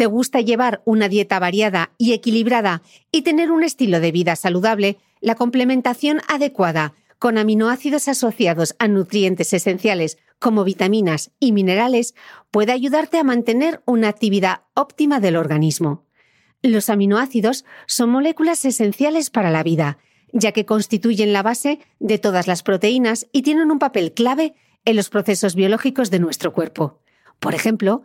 te gusta llevar una dieta variada y equilibrada y tener un estilo de vida saludable, la complementación adecuada con aminoácidos asociados a nutrientes esenciales como vitaminas y minerales puede ayudarte a mantener una actividad óptima del organismo. Los aminoácidos son moléculas esenciales para la vida, ya que constituyen la base de todas las proteínas y tienen un papel clave en los procesos biológicos de nuestro cuerpo. Por ejemplo,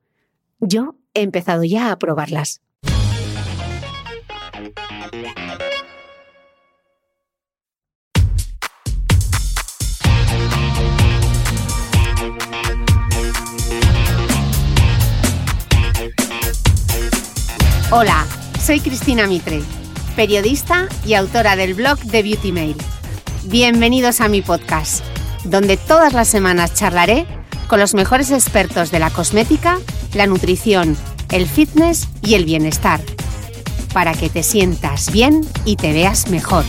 Yo he empezado ya a probarlas. Hola, soy Cristina Mitre, periodista y autora del blog de Beauty Mail. Bienvenidos a mi podcast, donde todas las semanas charlaré con los mejores expertos de la cosmética, la nutrición, el fitness y el bienestar, para que te sientas bien y te veas mejor.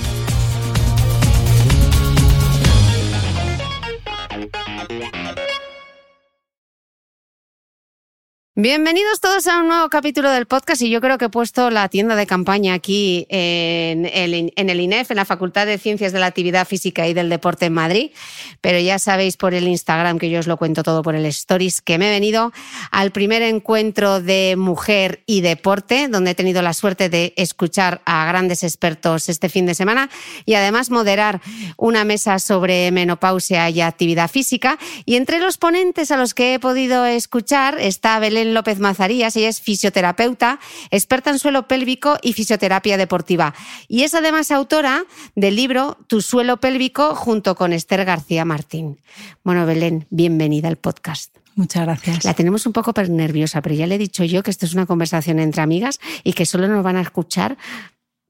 Bienvenidos todos a un nuevo capítulo del podcast y yo creo que he puesto la tienda de campaña aquí en el, INEF, en la Facultad de Ciencias de la Actividad Física y del Deporte en Madrid, pero ya sabéis por el Instagram que yo os lo cuento todo por el Stories, que me he venido al primer encuentro de mujer y deporte, donde he tenido la suerte de escuchar a grandes expertos este fin de semana y además moderar una mesa sobre menopausia y actividad física. Y entre los ponentes a los que he podido escuchar está Belén López Mazarías, ella es fisioterapeuta, experta en suelo pélvico y fisioterapia deportiva. Y es además autora del libro Tu suelo pélvico junto con Esther García Martín. Bueno, Belén, bienvenida al podcast. Muchas gracias. La tenemos un poco nerviosa, pero ya le he dicho yo que esto es una conversación entre amigas y que solo nos van a escuchar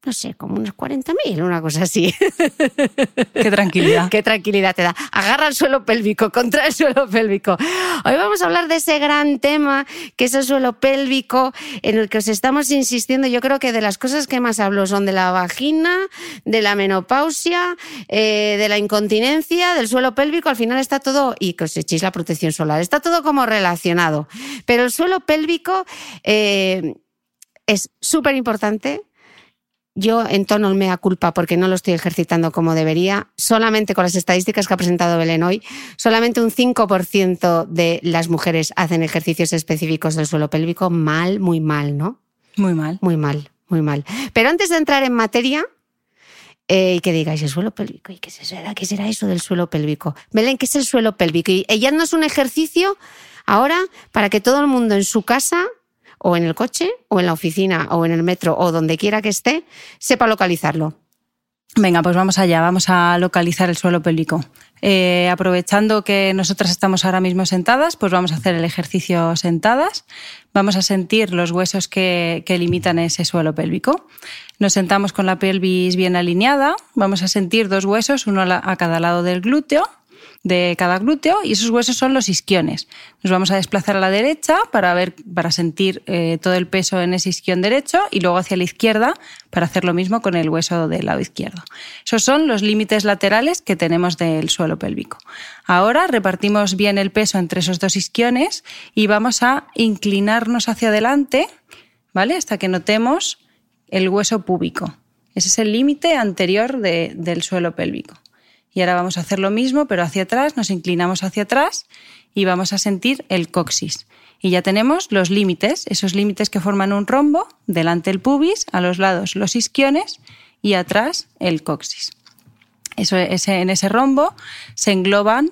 no sé, como unos 40.000, una cosa así. Qué tranquilidad. Qué tranquilidad te da. Agarra el suelo pélvico, contra el suelo pélvico. Hoy vamos a hablar de ese gran tema que es el suelo pélvico, en el que os estamos insistiendo. Yo creo que de las cosas que más hablo son de la vagina, de la menopausia, eh, de la incontinencia, del suelo pélvico. Al final está todo, y que os echéis la protección solar, está todo como relacionado. Pero el suelo pélvico eh, es súper importante yo entono el mea culpa porque no lo estoy ejercitando como debería. Solamente con las estadísticas que ha presentado Belén hoy, solamente un 5% de las mujeres hacen ejercicios específicos del suelo pélvico. Mal, muy mal, ¿no? Muy mal. Muy mal, muy mal. Pero antes de entrar en materia, eh, y que digáis, el suelo pélvico, ¿y qué será, qué será eso del suelo pélvico? Belén, ¿qué es el suelo pélvico? Y ella no es un ejercicio ahora para que todo el mundo en su casa o en el coche, o en la oficina, o en el metro, o donde quiera que esté, sepa localizarlo. Venga, pues vamos allá, vamos a localizar el suelo pélvico. Eh, aprovechando que nosotras estamos ahora mismo sentadas, pues vamos a hacer el ejercicio sentadas. Vamos a sentir los huesos que, que limitan ese suelo pélvico. Nos sentamos con la pelvis bien alineada. Vamos a sentir dos huesos, uno a cada lado del glúteo. De cada glúteo y esos huesos son los isquiones. Nos vamos a desplazar a la derecha para ver, para sentir eh, todo el peso en ese isquión derecho y luego hacia la izquierda para hacer lo mismo con el hueso del lado izquierdo. Esos son los límites laterales que tenemos del suelo pélvico. Ahora repartimos bien el peso entre esos dos isquiones y vamos a inclinarnos hacia adelante, ¿vale? Hasta que notemos el hueso púbico. Ese es el límite anterior del suelo pélvico. Y ahora vamos a hacer lo mismo, pero hacia atrás, nos inclinamos hacia atrás y vamos a sentir el coxis. Y ya tenemos los límites, esos límites que forman un rombo, delante el pubis, a los lados los isquiones y atrás el coxis. Eso, en ese rombo se engloban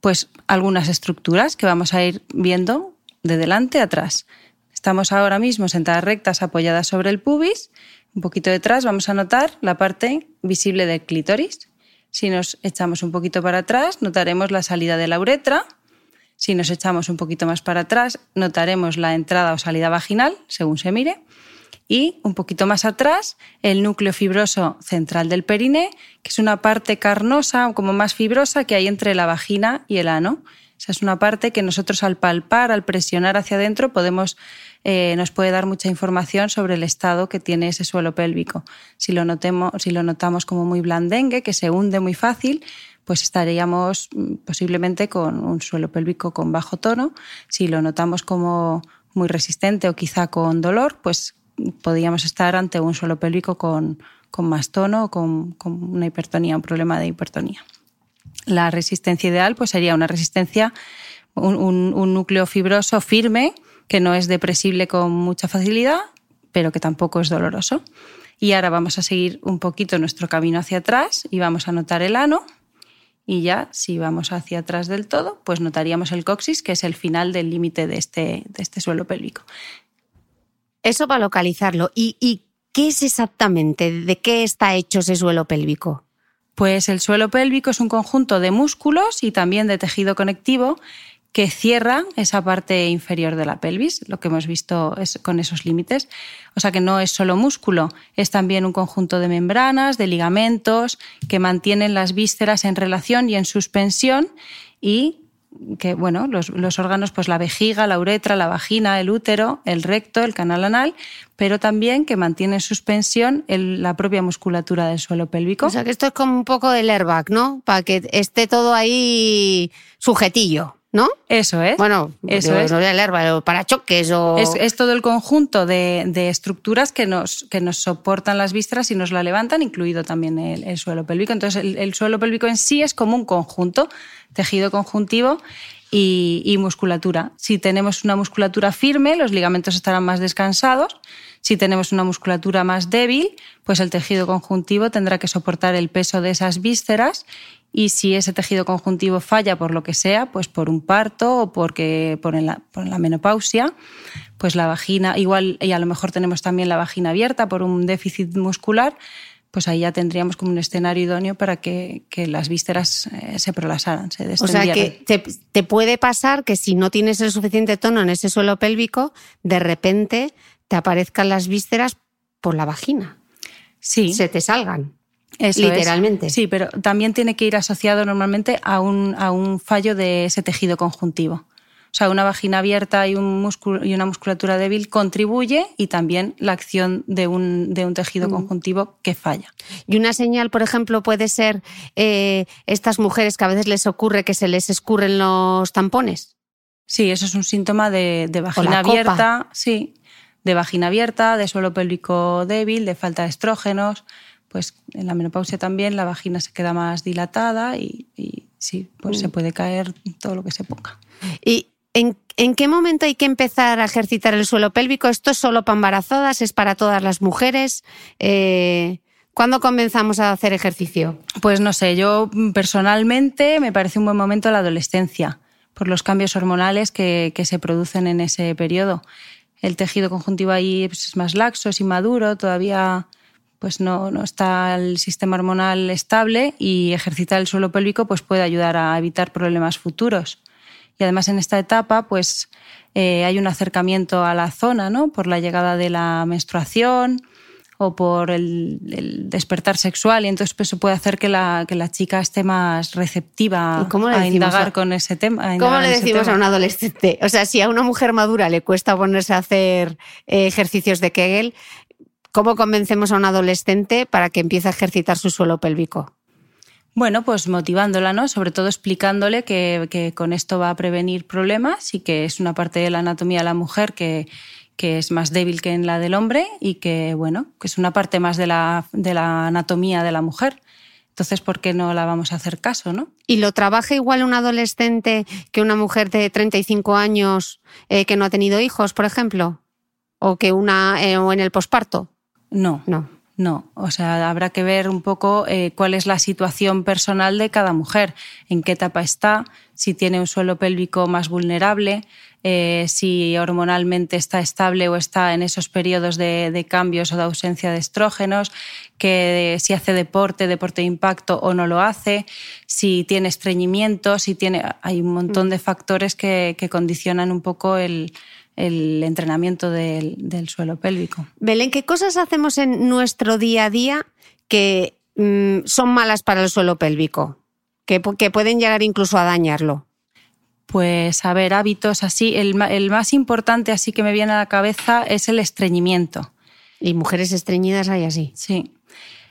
pues, algunas estructuras que vamos a ir viendo de delante a atrás. Estamos ahora mismo sentadas rectas apoyadas sobre el pubis. Un poquito detrás vamos a notar la parte visible del clítoris. Si nos echamos un poquito para atrás, notaremos la salida de la uretra. Si nos echamos un poquito más para atrás, notaremos la entrada o salida vaginal, según se mire. Y un poquito más atrás, el núcleo fibroso central del periné, que es una parte carnosa, como más fibrosa que hay entre la vagina y el ano. Esa es una parte que nosotros al palpar, al presionar hacia adentro, podemos eh, nos puede dar mucha información sobre el estado que tiene ese suelo pélvico. Si lo, notemos, si lo notamos como muy blandengue, que se hunde muy fácil, pues estaríamos mm, posiblemente con un suelo pélvico con bajo tono. Si lo notamos como muy resistente o quizá con dolor, pues podríamos estar ante un suelo pélvico con, más tono o con, una hipertonía, un problema de hipertonía. La resistencia ideal pues sería una resistencia, un núcleo fibroso firme que no es depresible con mucha facilidad, pero que tampoco es doloroso. Y ahora vamos a seguir un poquito nuestro camino hacia atrás y vamos a notar el ano. Y ya, si vamos hacia atrás del todo, pues notaríamos el coxis, que es el final del límite de este, de este suelo pélvico. Eso para localizarlo. ¿Y, ¿Y qué es exactamente? ¿De qué está hecho ese suelo pélvico? Pues el suelo pélvico es un conjunto de músculos y también de tejido conectivo que cierra esa parte inferior de la pelvis, lo que hemos visto con esos límites. O sea que no es solo músculo, es también un conjunto de membranas, de ligamentos, que mantienen las vísceras en relación y en suspensión y que, bueno, los, órganos, pues la vejiga, la uretra, la vagina, el útero, el recto, el canal anal, pero también que mantiene en suspensión la propia musculatura del suelo pélvico. O sea que esto es como un poco del airbag, ¿no? Para que esté todo ahí sujetillo. ¿No? Eso es. Bueno, eso es. No voy a leer, para choques o... Es, todo el conjunto de, estructuras que nos, que nos soportan las vísceras y nos la levantan, incluido también el, suelo pélvico. Entonces, el, suelo pélvico en sí es como un conjunto, tejido conjuntivo y, y musculatura. Si tenemos una musculatura firme, los ligamentos estarán más descansados. Si tenemos una musculatura más débil, pues el tejido conjuntivo tendrá que soportar el peso de esas vísceras y si ese tejido conjuntivo falla por lo que sea, pues por un parto o porque por la, por la menopausia, pues la vagina, igual y a lo mejor tenemos también la vagina abierta por un déficit muscular, pues ahí ya tendríamos como un escenario idóneo para que, las vísceras eh, se prolasaran, se O sea que te, te, puede pasar que si no tienes el suficiente tono en ese suelo pélvico, de repente te aparezcan las vísceras por la vagina. Sí. Se te salgan. Literalmente. Sí, pero también tiene que ir asociado normalmente a un, a un fallo de ese tejido conjuntivo. O sea, una vagina abierta y, un músculo, y una musculatura débil contribuye y también la acción de un, de un tejido mm. conjuntivo que falla. Y una señal, por ejemplo, puede ser eh, estas mujeres que a veces les ocurre que se les escurren los tampones. Sí, eso es un síntoma de, de vagina abierta, sí, de vagina abierta, de suelo pélvico débil, de falta de estrógenos pues en la menopausia también la vagina se queda más dilatada y, sí, pues se mm. puede caer todo lo que se ponga. ¿Y en, qué momento hay que empezar a ejercitar el suelo pélvico? ¿Esto es solo para embarazadas? ¿Es para todas las mujeres? Eh, ¿Cuándo comenzamos a hacer ejercicio? Pues no sé, yo personalmente me parece un buen momento la adolescencia, por los cambios hormonales que, que se producen en ese periodo. El tejido conjuntivo ahí pues, es más laxo, es inmaduro, todavía pues no, no, está el sistema hormonal estable y ejercitar el suelo pélvico pues puede ayudar a evitar problemas futuros. Y además en esta etapa pues eh, hay un acercamiento a la zona ¿no? por la llegada de la menstruación, o por el, despertar sexual y entonces pues, eso puede hacer que la, que la chica esté más receptiva a indagar con ese tema. ¿Cómo le decimos a un adolescente? O sea, si a una mujer madura le cuesta ponerse a hacer eh, ejercicios de Kegel, ¿cómo convencemos a un adolescente para que empiece a ejercitar su suelo pélvico? Bueno, pues motivándola, ¿no? Sobre todo explicándole que, que, con esto va a prevenir problemas y que es una parte de la anatomía de la mujer que, que es más débil que en la del hombre y que, bueno, que es una parte más de la, de la anatomía de la mujer. Entonces, ¿por qué no la vamos a hacer caso, no? ¿Y lo trabaja igual un adolescente que una mujer de 35 años eh, que no ha tenido hijos, por ejemplo? ¿O que una eh, o en el posparto? No. No. No, o sea, habrá que ver un poco eh, cuál es la situación personal de cada mujer, en qué etapa está, si tiene un suelo pélvico más vulnerable, eh, si hormonalmente está estable o está en esos periodos de, cambios o de ausencia de estrógenos, que si hace deporte, deporte de impacto o no lo hace, si tiene estreñimiento, si tiene, hay un montón de factores que condicionan un poco el, el entrenamiento del, suelo pélvico. Belén, ¿qué cosas hacemos en nuestro día a día que mm, son malas para el suelo pélvico? Que, pueden llegar incluso a dañarlo. Pues a ver, hábitos así. El, más importante así que me viene a la cabeza es el estreñimiento. ¿Y mujeres estreñidas hay así? Sí.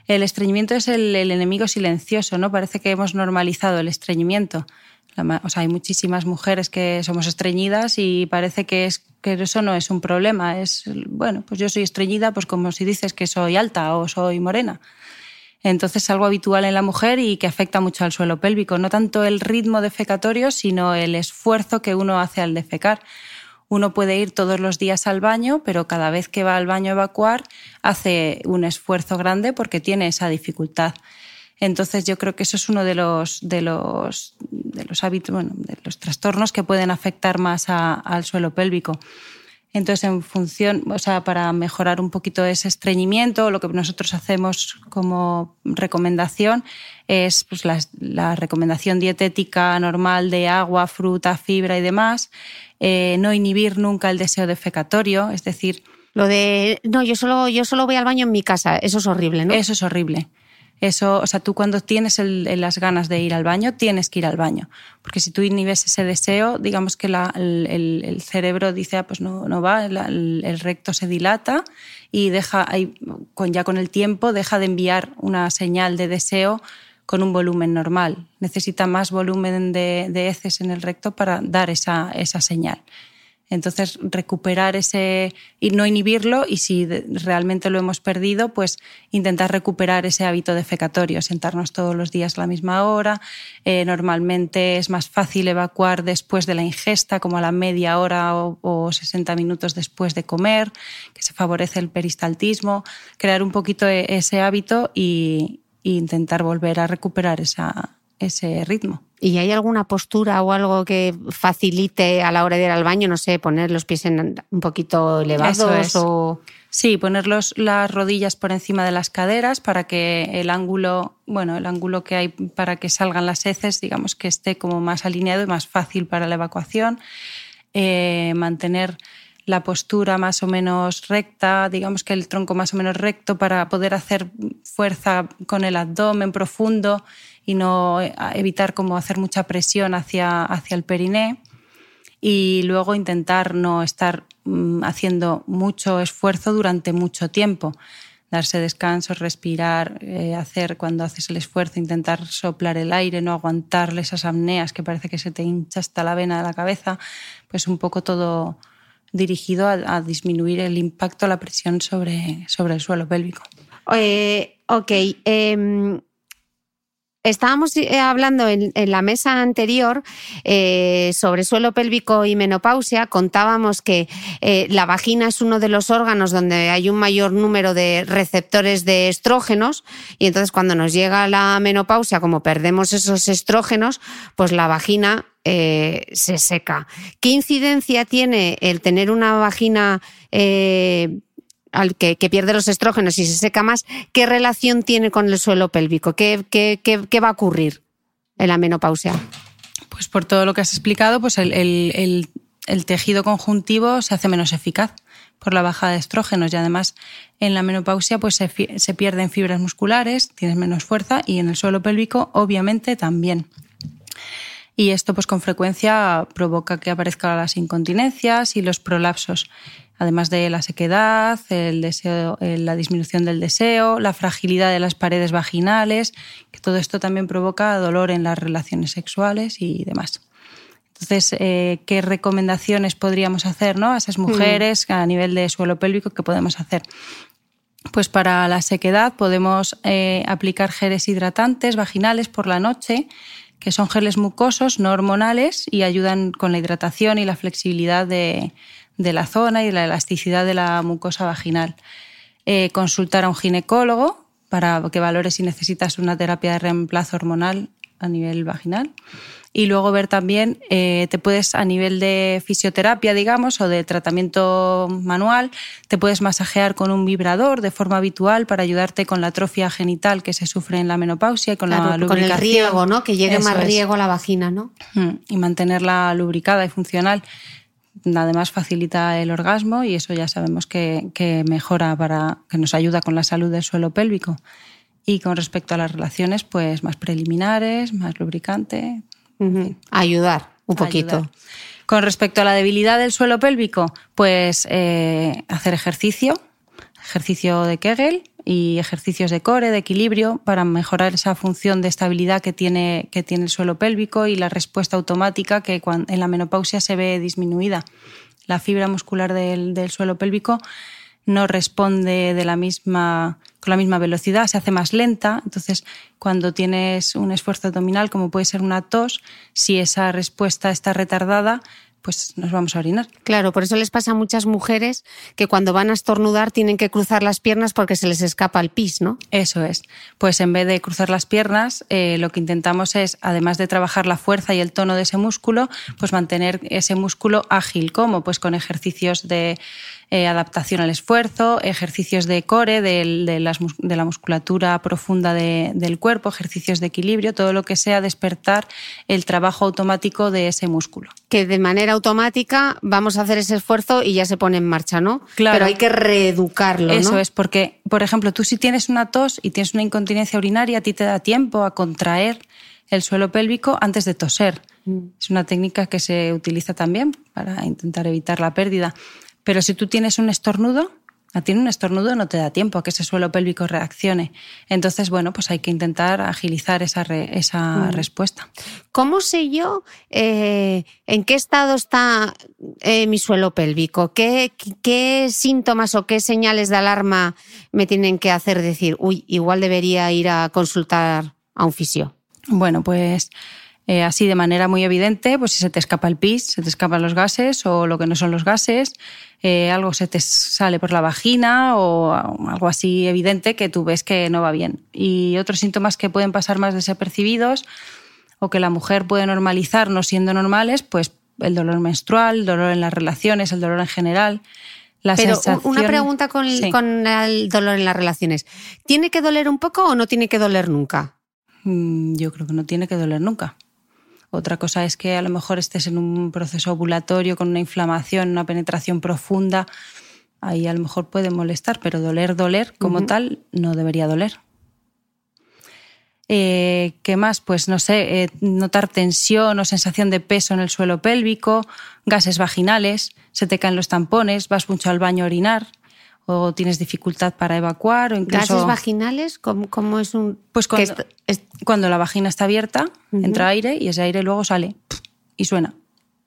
El estreñimiento es el, el, enemigo silencioso, ¿no? Parece que hemos normalizado el estreñimiento. O sea, hay muchísimas mujeres que somos estreñidas y parece que que eso no es un problema, es, bueno, pues yo soy estreñida, pues como si dices que soy alta o soy morena. Entonces es algo habitual en la mujer y que afecta mucho al suelo pélvico, no tanto el ritmo defecatorio, sino el esfuerzo que uno hace al defecar. Uno puede ir todos los días al baño, pero cada vez que va al baño a evacuar hace un esfuerzo grande porque tiene esa dificultad. Entonces yo creo que eso es uno de los, de los, de los hábitos, bueno, de los trastornos que pueden afectar más al suelo pélvico. Entonces, en función, o sea, para mejorar un poquito ese estreñimiento, lo que nosotros hacemos como recomendación es pues, la, recomendación dietética normal de agua, fruta, fibra y demás. Eh, no inhibir nunca el deseo defecatorio, es decir. Lo de, no, yo solo, yo solo voy al baño en mi casa, eso es horrible, ¿no? Eso es horrible. Eso, o sea, tú cuando tienes las ganas de ir al baño, tienes que ir al baño. Porque si tú inhibes ese deseo, digamos que el, cerebro dice, ah, pues no, no va, el, recto se dilata y deja, con, ya con el tiempo, deja de enviar una señal de deseo con un volumen normal. Necesita más volumen de, de heces en el recto para dar esa, esa señal. Entonces, recuperar ese y no inhibirlo y si realmente lo hemos perdido, pues intentar recuperar ese hábito defecatorio, sentarnos todos los días a la misma hora. Eh, normalmente es más fácil evacuar después de la ingesta, como a la media hora o, 60 minutos después de comer, que se favorece el peristaltismo. Crear un poquito e, ese hábito y, intentar volver a recuperar ese ritmo. ¿Y hay alguna postura o algo que facilite a la hora de ir al baño? No sé, poner los pies un poquito elevados o... Sí, poner las rodillas por encima de las caderas para que el ángulo, bueno, el ángulo que hay para que salgan las heces, digamos que esté como más alineado y más fácil para la evacuación. Eh, mantener la postura más o menos recta, digamos que el tronco más o menos recto para poder hacer fuerza con el abdomen profundo y no eh, evitar como hacer mucha presión hacia, hacia el periné y luego intentar no estar mm, haciendo mucho esfuerzo durante mucho tiempo. Darse descanso, respirar, eh, hacer cuando haces el esfuerzo, intentar soplar el aire, no aguantarle esas apneas que parece que se te hincha hasta la vena de la cabeza, pues un poco todo dirigido a, disminuir el impacto, la presión sobre, sobre el suelo pélvico. Eh, ok. Em, Estábamos eh, hablando en, la mesa anterior eh, sobre suelo pélvico y menopausia. Contábamos que eh, la vagina es uno de los órganos donde hay un mayor número de receptores de estrógenos y entonces cuando nos llega la menopausia, como perdemos esos estrógenos, pues la vagina se seca. ¿Qué incidencia tiene el tener una vagina al que, pierde los estrógenos y se seca más, ¿qué relación tiene con el suelo pélvico? ¿Qué, qué, va a ocurrir en la menopausia? Pues por todo lo que has explicado, pues el, tejido conjuntivo se hace menos eficaz por la baja de estrógenos y además en la menopausia pues se, se pierden fibras musculares, tienes menos fuerza y en el suelo pélvico obviamente también. Y esto pues con frecuencia provoca que aparezcan las incontinencias y los prolapsos además de la sequedad, el deseo, la disminución del deseo, la fragilidad de las paredes vaginales, que todo esto también provoca dolor en las relaciones sexuales y demás. Entonces, eh, ¿qué recomendaciones podríamos hacer ¿no? a esas mujeres a nivel de suelo pélvico que podemos hacer? Pues para la sequedad podemos eh, aplicar geles hidratantes vaginales por la noche, que son geles mucosos, no hormonales, y ayudan con la hidratación y la flexibilidad de, de la zona y la elasticidad de la mucosa vaginal. Eh, consultar a un ginecólogo para que valore si necesitas una terapia de reemplazo hormonal a nivel vaginal. Y luego ver también, eh, te puedes a nivel de fisioterapia, digamos, o de tratamiento manual, te puedes masajear con un vibrador de forma habitual para ayudarte con la atrofia genital que se sufre en la menopausia y con la lubricación. Con el riego, ¿no? Que llegue más riego a la vagina, ¿no? Mm, y mantenerla lubricada y funcional además facilita el orgasmo y eso ya sabemos que, mejora para que nos ayuda con la salud del suelo pélvico. Y con respecto a las relaciones, pues más preliminares, más lubricante. Ayudar un poquito. Con respecto a la debilidad del suelo pélvico, pues eh, hacer ejercicio, ejercicio de Kegel, y ejercicios de core, de equilibrio, para mejorar esa función de estabilidad que tiene, que tiene el suelo pélvico y la respuesta automática que en la menopausia se ve disminuida. La fibra muscular del, del suelo pélvico no responde de la misma, con la misma velocidad, se hace más lenta. Entonces, cuando tienes un esfuerzo abdominal, como puede ser una tos, si esa respuesta está retardada, pues nos vamos a orinar. Claro, por eso les pasa a muchas mujeres que cuando van a estornudar tienen que cruzar las piernas porque se les escapa el pis, ¿no? Eso es. Pues en vez de cruzar las piernas, eh, lo que intentamos es, además de trabajar la fuerza y el tono de ese músculo, pues mantener ese músculo ágil. ¿Cómo? Pues con ejercicios de eh, adaptación al esfuerzo, ejercicios de core, de, la musculatura profunda del cuerpo, ejercicios de equilibrio, todo lo que sea despertar el trabajo automático de ese músculo. Que de manera automática vamos a hacer ese esfuerzo y ya se pone en marcha, ¿no? Claro. Pero hay que reeducarlo. Eso es, porque, por ejemplo, tú si tienes una tos y tienes una incontinencia urinaria, a ti te da tiempo a contraer el suelo pélvico antes de toser. Mm. Es una técnica que se utiliza también para intentar evitar la pérdida. Pero si tú tienes un estornudo, a ti un estornudo no te da tiempo a que ese suelo pélvico reaccione. Entonces, bueno, pues hay que intentar agilizar esa, esa mm. respuesta. ¿Cómo sé yo eh, en qué estado está eh, mi suelo pélvico? ¿Qué, ¿Qué síntomas o qué señales de alarma me tienen que hacer decir, uy, igual debería ir a consultar a un fisio? Bueno, pues eh, así de manera muy evidente, pues si se te escapa el pis, se te escapan los gases o lo que no son los gases, eh, algo se te sale por la vagina o algo así evidente que tú ves que no va bien. Y otros síntomas que pueden pasar más desapercibidos o que la mujer puede normalizar no siendo normales, pues el dolor menstrual, el dolor en las relaciones, el dolor en general. La Pero una pregunta con, con el dolor en las relaciones. ¿Tiene que doler un poco o no tiene que doler nunca? Mm, yo creo que no tiene que doler nunca. Otra cosa es que a lo mejor estés en un proceso ovulatorio con una inflamación, una penetración profunda. Ahí a lo mejor puede molestar, pero doler, doler como tal, no debería doler. Eh, ¿Qué más? Pues no sé, eh, notar tensión o sensación de peso en el suelo pélvico, gases vaginales, se te caen los tampones, vas mucho al baño a orinar o tienes dificultad para evacuar o incluso... ¿Gases vaginales? ¿Cómo, es un...? Pues cuando, cuando la vagina está abierta, entra aire y ese aire luego sale y suena.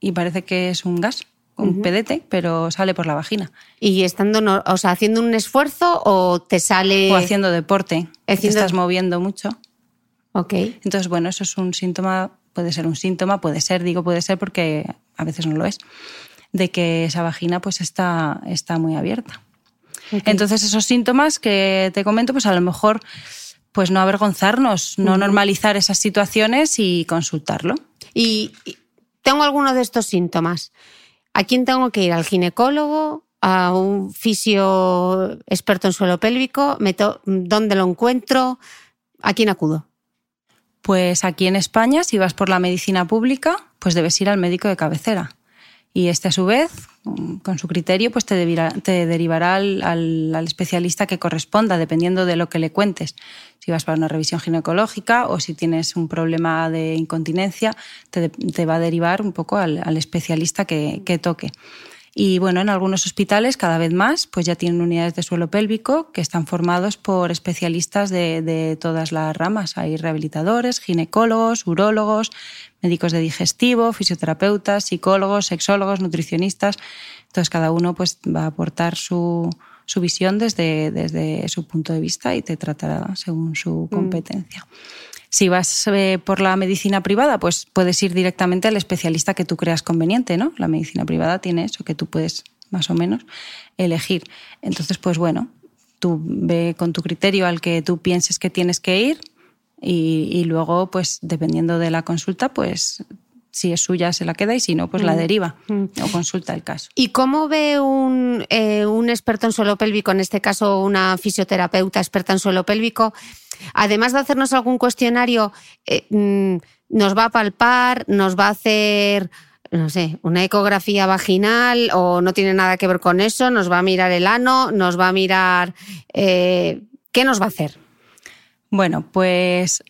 Y parece que es un gas, un pedete, pero sale por la vagina. ¿Y estando, o sea, haciendo un esfuerzo o te sale...? O haciendo deporte, te estás moviendo mucho. Ok. Entonces, bueno, eso es un síntoma, puede ser un síntoma, puede ser, digo puede ser porque a veces no lo es, de que esa vagina pues está, está muy abierta. Entonces, esos síntomas que te comento, pues a lo mejor pues no avergonzarnos, no normalizar esas situaciones y consultarlo. Y tengo alguno de estos síntomas. ¿A quién tengo que ir? ¿Al ginecólogo? ¿A un fisio experto en suelo pélvico? ¿Dónde lo encuentro? ¿A quién acudo? Pues aquí en España, si vas por la medicina pública, pues debes ir al médico de cabecera Y este a su vez, con su criterio, pues te, derivará al, al, especialista que corresponda, dependiendo de lo que le cuentes. Si vas para una revisión ginecológica o si tienes un problema de incontinencia, te, va a derivar un poco al, al especialista que, que toque. Y bueno, en algunos hospitales cada vez más pues ya tienen unidades de suelo pélvico que están formados por especialistas de, de todas las ramas. Hay rehabilitadores, ginecólogos, urólogos, médicos de digestivo, fisioterapeutas, psicólogos, sexólogos, nutricionistas. Entonces cada uno pues va a aportar su, su visión desde, desde su punto de vista y te tratará según su mm. competencia. Si vas eh, por la medicina privada, pues puedes ir directamente al especialista que tú creas conveniente, ¿no? La medicina privada tiene eso que tú puedes más o menos elegir. Entonces, pues bueno, tú ve con tu criterio al que tú pienses que tienes que ir y, luego, pues dependiendo de la consulta, pues si es suya se la queda y si no, pues la mm. deriva mm. o consulta el caso. ¿Y cómo ve un, eh, un, experto en suelo pélvico, en este caso una fisioterapeuta experta en suelo pélvico, además de hacernos algún cuestionario, eh, mm, nos va a palpar, nos va a hacer no sé, una ecografía vaginal o no tiene nada que ver con eso, nos va a mirar el ano, nos va a mirar... Eh, ¿Qué nos va a hacer? Bueno, pues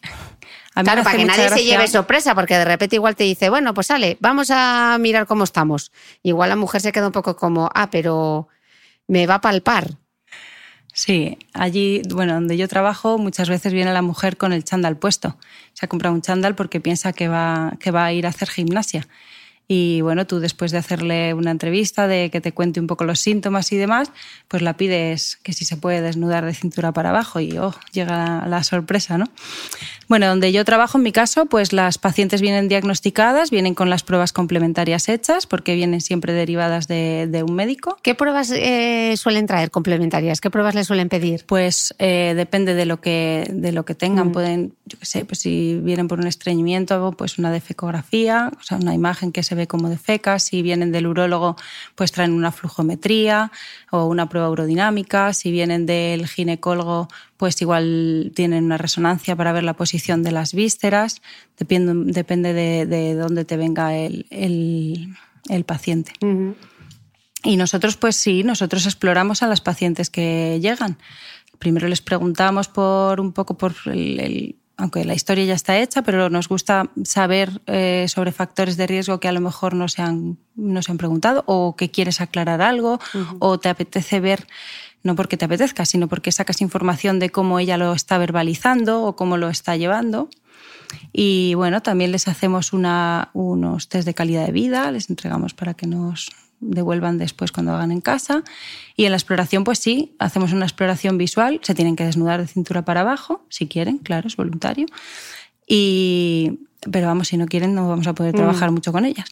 claro, para que nadie se lleve sorpresa, porque de repente igual te dice, bueno, pues sale, vamos a mirar cómo estamos. Igual la mujer se queda un poco como, ah, pero me va a palpar. Sí, allí, bueno, donde yo trabajo, muchas veces viene la mujer con el chándal puesto. Se ha comprado un chándal porque piensa que va, que va a ir a hacer gimnasia. Y bueno, tú después de hacerle una entrevista, de que te cuente un poco los síntomas y demás, pues la pides que si se puede desnudar de cintura para abajo y oh, llega la, sorpresa, ¿no? Bueno, donde yo trabajo, en mi caso, pues las pacientes vienen diagnosticadas, vienen con las pruebas complementarias hechas, porque vienen siempre derivadas de, un médico. ¿Qué pruebas eh, suelen traer complementarias? ¿Qué pruebas les suelen pedir? Pues eh, depende de lo que, de lo que tengan. Mm. Pueden, yo qué sé, pues si vienen por un estreñimiento, pues una defecografía, o sea, una imagen que se ve como de fecas. Si vienen del urólogo, pues traen una flujometría o una prueba urodinámica. Si vienen del ginecólogo, pues igual tienen una resonancia para ver la posición de las vísceras. Depende, depende de, dónde te venga el, el, paciente. Y nosotros, pues sí, nosotros exploramos a las pacientes que llegan. Primero les preguntamos por un poco por el aunque la historia ya está hecha, pero nos gusta saber eh, sobre factores de riesgo que a lo mejor no se han, no se han preguntado o que quieres aclarar algo o te apetece ver, no porque te apetezca, sino porque sacas información de cómo ella lo está verbalizando o cómo lo está llevando. Y bueno, también les hacemos una, unos test de calidad de vida, les entregamos para que nos, devuelvan después cuando hagan en casa. Y en la exploración, pues sí, hacemos una exploración visual, se tienen que desnudar de cintura para abajo, si quieren, claro, es voluntario. Y, pero vamos, si no quieren, no vamos a poder mm. trabajar mucho con ellas.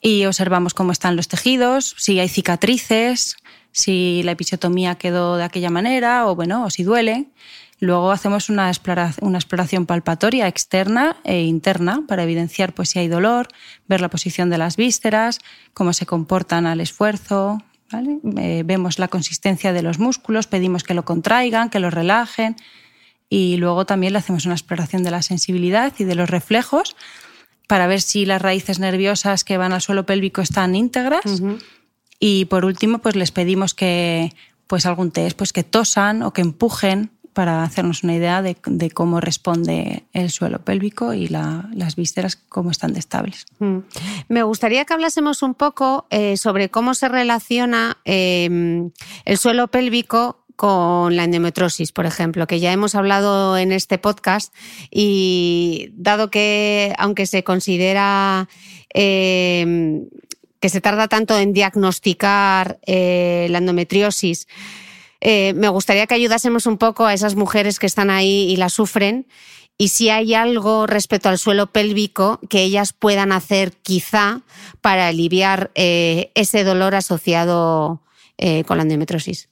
Y observamos cómo están los tejidos, si hay cicatrices, si la episiotomía quedó de aquella manera o bueno, o si duele. Luego hacemos una exploración, palpatoria externa e interna para evidenciar pues, si hay dolor, ver la posición de las vísceras, cómo se comportan al esfuerzo. Eh, vemos la consistencia de los músculos, pedimos que lo contraigan, que lo relajen. Y luego también le hacemos una exploración de la sensibilidad y de los reflejos para ver si las raíces nerviosas que van al suelo pélvico están íntegras. Y por último, pues les pedimos que pues algún test, pues que tosan o que empujen para hacernos una idea de, cómo responde el suelo pélvico y las vísceras, cómo están de estables. Mm. Me gustaría que hablásemos un poco eh, sobre cómo se relaciona em, el suelo pélvico con la endometrosis, por ejemplo, que ya hemos hablado en este podcast y dado que, aunque se considera em, que se tarda tanto en diagnosticar eh, la endometriosis, eh, me gustaría que ayudásemos un poco a esas mujeres que están ahí y la sufren. Y si hay algo respecto al suelo pélvico que ellas puedan hacer quizá para aliviar eh, ese dolor asociado eh, con la endometriosis.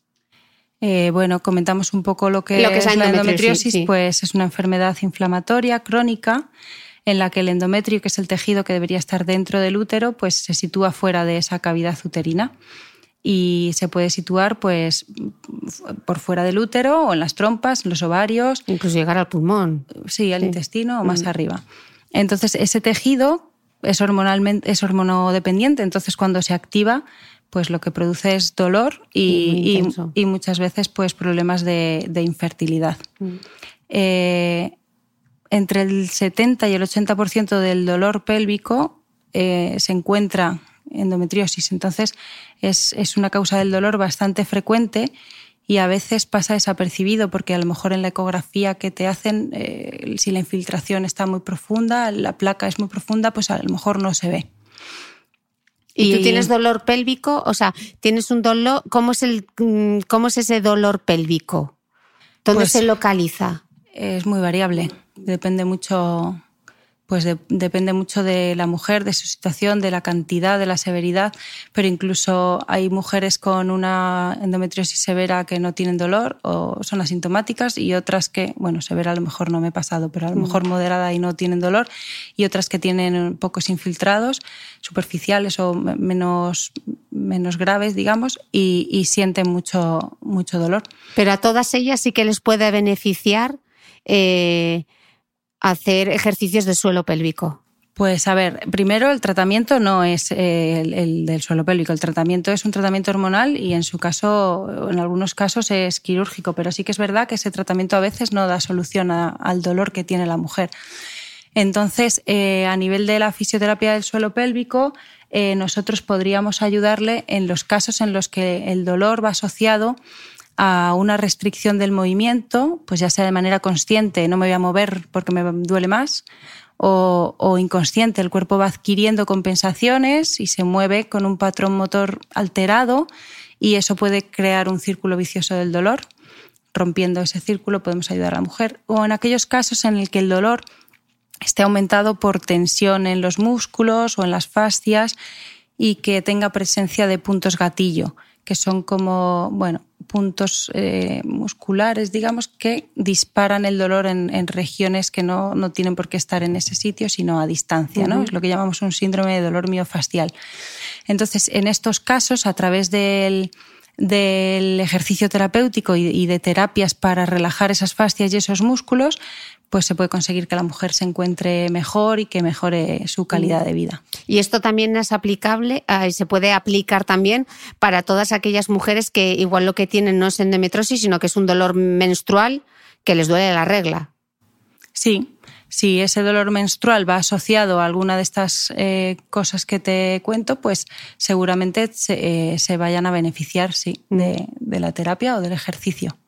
bueno, comentamos un poco lo que, es, la endometriosis, pues es una enfermedad inflamatoria crónica en la que el endometrio, que es el tejido que debería estar dentro del útero, pues se sitúa fuera de esa cavidad uterina y se puede situar pues por fuera del útero o en las trompas, en los ovarios. Incluso llegar al pulmón. Sí, al intestino o más mm. arriba. Entonces, ese tejido es hormonalmente, es hormonodependiente, entonces cuando se activa, pues lo que produce es dolor y, muchas veces pues problemas de, infertilidad. Mm. Eh, entre el 70 y el 80% del dolor pélvico eh, se encuentra endometriosis, entonces es, es una causa del dolor bastante frecuente y a veces pasa desapercibido porque a lo mejor en la ecografía que te hacen, eh, si la infiltración está muy profunda, la placa es muy profunda, pues a lo mejor no se ve. ¿Y, tú tienes dolor pélvico? O sea, tienes un dolor, ¿cómo es, el, mm, cómo es ese dolor pélvico? ¿Dónde pues se localiza? Es muy variable, depende mucho pues depende mucho de la mujer, de su situación, de la cantidad, de la severidad, pero incluso hay mujeres con una endometriosis severa que no tienen dolor o son asintomáticas y otras que, bueno, severa a lo mejor no me he pasado, pero a lo mm. mejor moderada y no tienen dolor y otras que tienen pocos infiltrados, superficiales o menos, menos graves, digamos, y, sienten mucho, mucho dolor. Pero a todas ellas sí que les puede beneficiar. Eh, hacer ejercicios de suelo pélvico? Pues a ver, primero el tratamiento no es eh, el, del suelo pélvico, el tratamiento es un tratamiento hormonal y en su caso, en algunos casos es quirúrgico, pero sí que es verdad que ese tratamiento a veces no da solución al dolor que tiene la mujer. Entonces, eh, a nivel de la fisioterapia del suelo pélvico, eh, nosotros podríamos ayudarle en los casos en los que el dolor va asociado a una restricción del movimiento, pues ya sea de manera consciente, no me voy a mover porque me duele más, o, inconsciente, el cuerpo va adquiriendo compensaciones y se mueve con un patrón motor alterado y eso puede crear un círculo vicioso del dolor. Rompiendo ese círculo podemos ayudar a la mujer. O en aquellos casos en el que el dolor esté aumentado por tensión en los músculos o en las fascias y que tenga presencia de puntos gatillo que son como, bueno, puntos eh, musculares, digamos, que disparan el dolor en, regiones que no, no, tienen por qué estar en ese sitio, sino a distancia, ¿no? Es lo que llamamos un síndrome de dolor miofascial. Entonces, en estos casos, a través del, del ejercicio terapéutico y, de terapias para relajar esas fascias y esos músculos, pues se puede conseguir que la mujer se encuentre mejor y que mejore su calidad de vida. Y esto también es aplicable, y se puede aplicar también para todas aquellas mujeres que igual lo que tienen no es endometriosis, sino que es un dolor menstrual que les duele la regla. Sí, si ese dolor menstrual va asociado a alguna de estas eh, cosas que te cuento, pues seguramente se, eh, vayan a beneficiar sí, de la terapia o del ejercicio.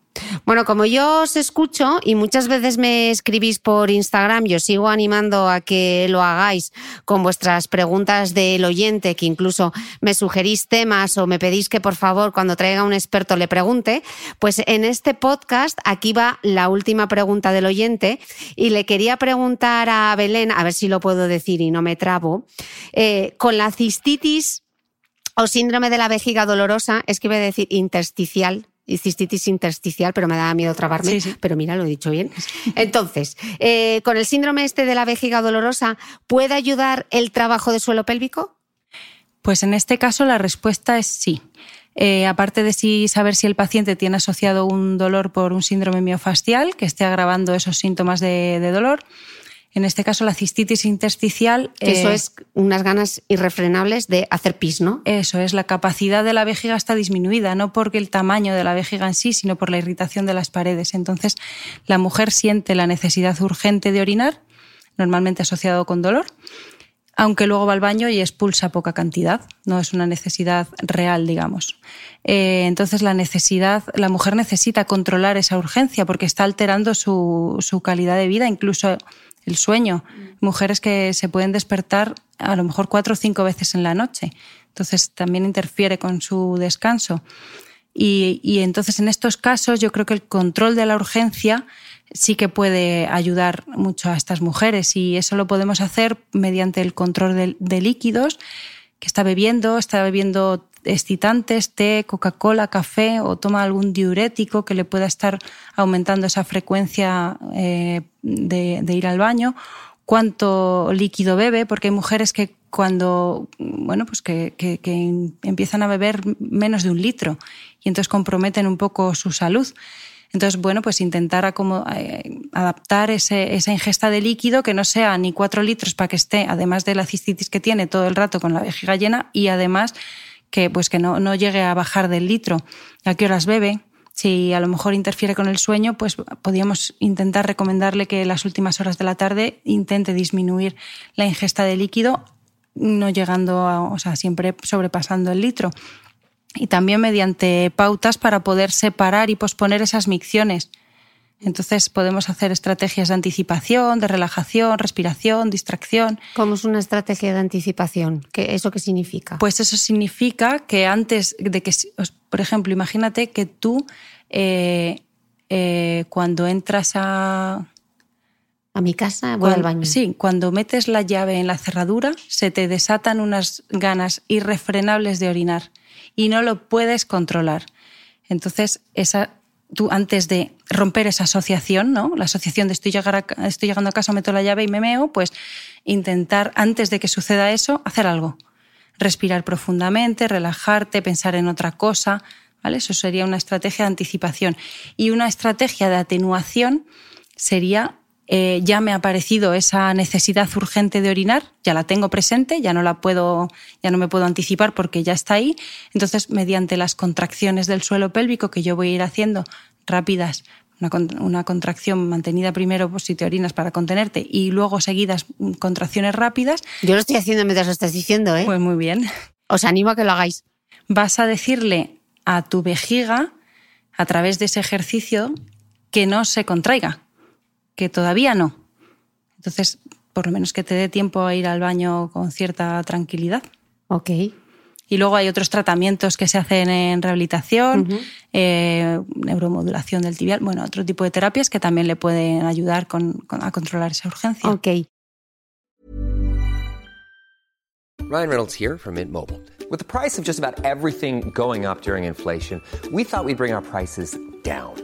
Bueno, como yo os escucho y muchas veces me escribís por Instagram, yo sigo animando a que lo hagáis con vuestras preguntas del oyente, que incluso me sugerís temas o me pedís que por favor cuando traiga un experto le pregunte, pues en este podcast aquí va la última pregunta del oyente y le quería preguntar a Belén, a ver si lo puedo decir y no me trabo, eh, con la cistitis o síndrome de la vejiga dolorosa, es que iba a decir intersticial, y cistitis intersticial, pero me daba miedo trabarme. Pero mira, lo he dicho bien. Entonces, eh, con el síndrome este de la vejiga dolorosa, ¿puede ayudar el trabajo de suelo pélvico? Pues en este caso la respuesta es sí. Eh, aparte de si, saber si el paciente tiene asociado un dolor por un síndrome miofascial que esté agravando esos síntomas de dolor, en este caso, la cistitis intersticial. eso eh, es unas ganas irrefrenables de hacer pis, ¿no? Eso es, la capacidad de la vejiga está disminuida, no porque el tamaño de la vejiga en sí, sino por la irritación de las paredes. Entonces, la mujer siente la necesidad urgente de orinar, normalmente asociado con dolor, aunque luego va al baño y expulsa poca cantidad, no es una necesidad real, digamos. Eh, entonces la necesidad, la mujer necesita controlar esa urgencia porque está alterando su, su calidad de vida, incluso el sueño. Mujeres que se pueden despertar a lo mejor cuatro o cinco veces en la noche. Entonces también interfiere con su descanso. Y, entonces en estos casos yo creo que el control de la urgencia sí que puede ayudar mucho a estas mujeres y eso lo podemos hacer mediante el control de, de líquidos que está bebiendo, está bebiendo excitantes, té, Coca-Cola, café o toma algún diurético que le pueda estar aumentando esa frecuencia eh, de, ir al baño, cuánto líquido bebe, porque hay mujeres que cuando, bueno, pues que, empiezan a beber menos de un litro y entonces comprometen un poco su salud. Entonces, bueno, pues intentar eh, adaptar esa ingesta de líquido que no sea ni cuatro litros para que esté, además de la cistitis que tiene todo el rato con la vejiga llena y además que, pues que no, no llegue a bajar del litro. ¿A qué horas bebe? Si a lo mejor interfiere con el sueño, pues podríamos intentar recomendarle que las últimas horas de la tarde intente disminuir la ingesta de líquido, no llegando a, o sea, siempre sobrepasando el litro. Y también mediante pautas para poder separar y posponer esas micciones. Entonces podemos hacer estrategias de anticipación, de relajación, respiración, distracción. ¿Cómo es una estrategia de anticipación? ¿Qué, ¿Eso qué significa? Pues eso significa que antes de que, por ejemplo, imagínate que tú eh, eh, cuando entras a... A mi casa voy al baño. Sí, cuando metes la llave en la cerradura se te desatan unas ganas irrefrenables de orinar y no lo puedes controlar. Entonces, esa tú antes de romper esa asociación, ¿no? La asociación de estoy, estoy llegando a casa, meto la llave y me meo, pues intentar antes de que suceda eso, hacer algo. Respirar profundamente, relajarte, pensar en otra cosa, ¿vale? Eso sería una estrategia de anticipación. Y una estrategia de atenuación sería eh, ya me ha aparecido esa necesidad urgente de orinar, ya la tengo presente, ya no la puedo, ya no me puedo anticipar porque ya está ahí. Entonces, mediante las contracciones del suelo pélvico que yo voy a ir haciendo rápidas, una, contracción mantenida primero pues, si te orinas para contenerte y luego seguidas contracciones rápidas. Yo lo estoy haciendo mientras lo estás diciendo, ¿eh? Pues muy bien. Os animo a que lo hagáis. Vas a decirle a tu vejiga, a través de ese ejercicio, que no se contraiga que todavía no. Entonces, por lo menos que te dé tiempo a ir al baño con cierta tranquilidad. Ok. Y luego hay otros tratamientos que se hacen en rehabilitación, eh, neuromodulación del tibial, bueno, otro tipo de terapias que también le pueden ayudar a controlar esa urgencia. Ok. Ryan Reynolds here from Mint Mobile. With the price of just about everything going up during inflation, we thought we'd bring our prices down.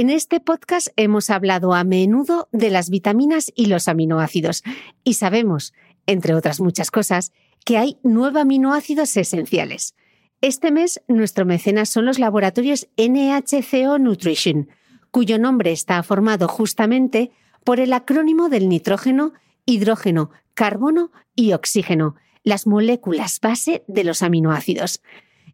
En este podcast hemos hablado a menudo de las vitaminas y los aminoácidos y sabemos, entre otras muchas cosas, que hay nueve aminoácidos esenciales. Este mes nuestro mecenas son los laboratorios NHCO Nutrition, cuyo nombre está formado justamente por el acrónimo del nitrógeno, hidrógeno, carbono y oxígeno, las moléculas base de los aminoácidos.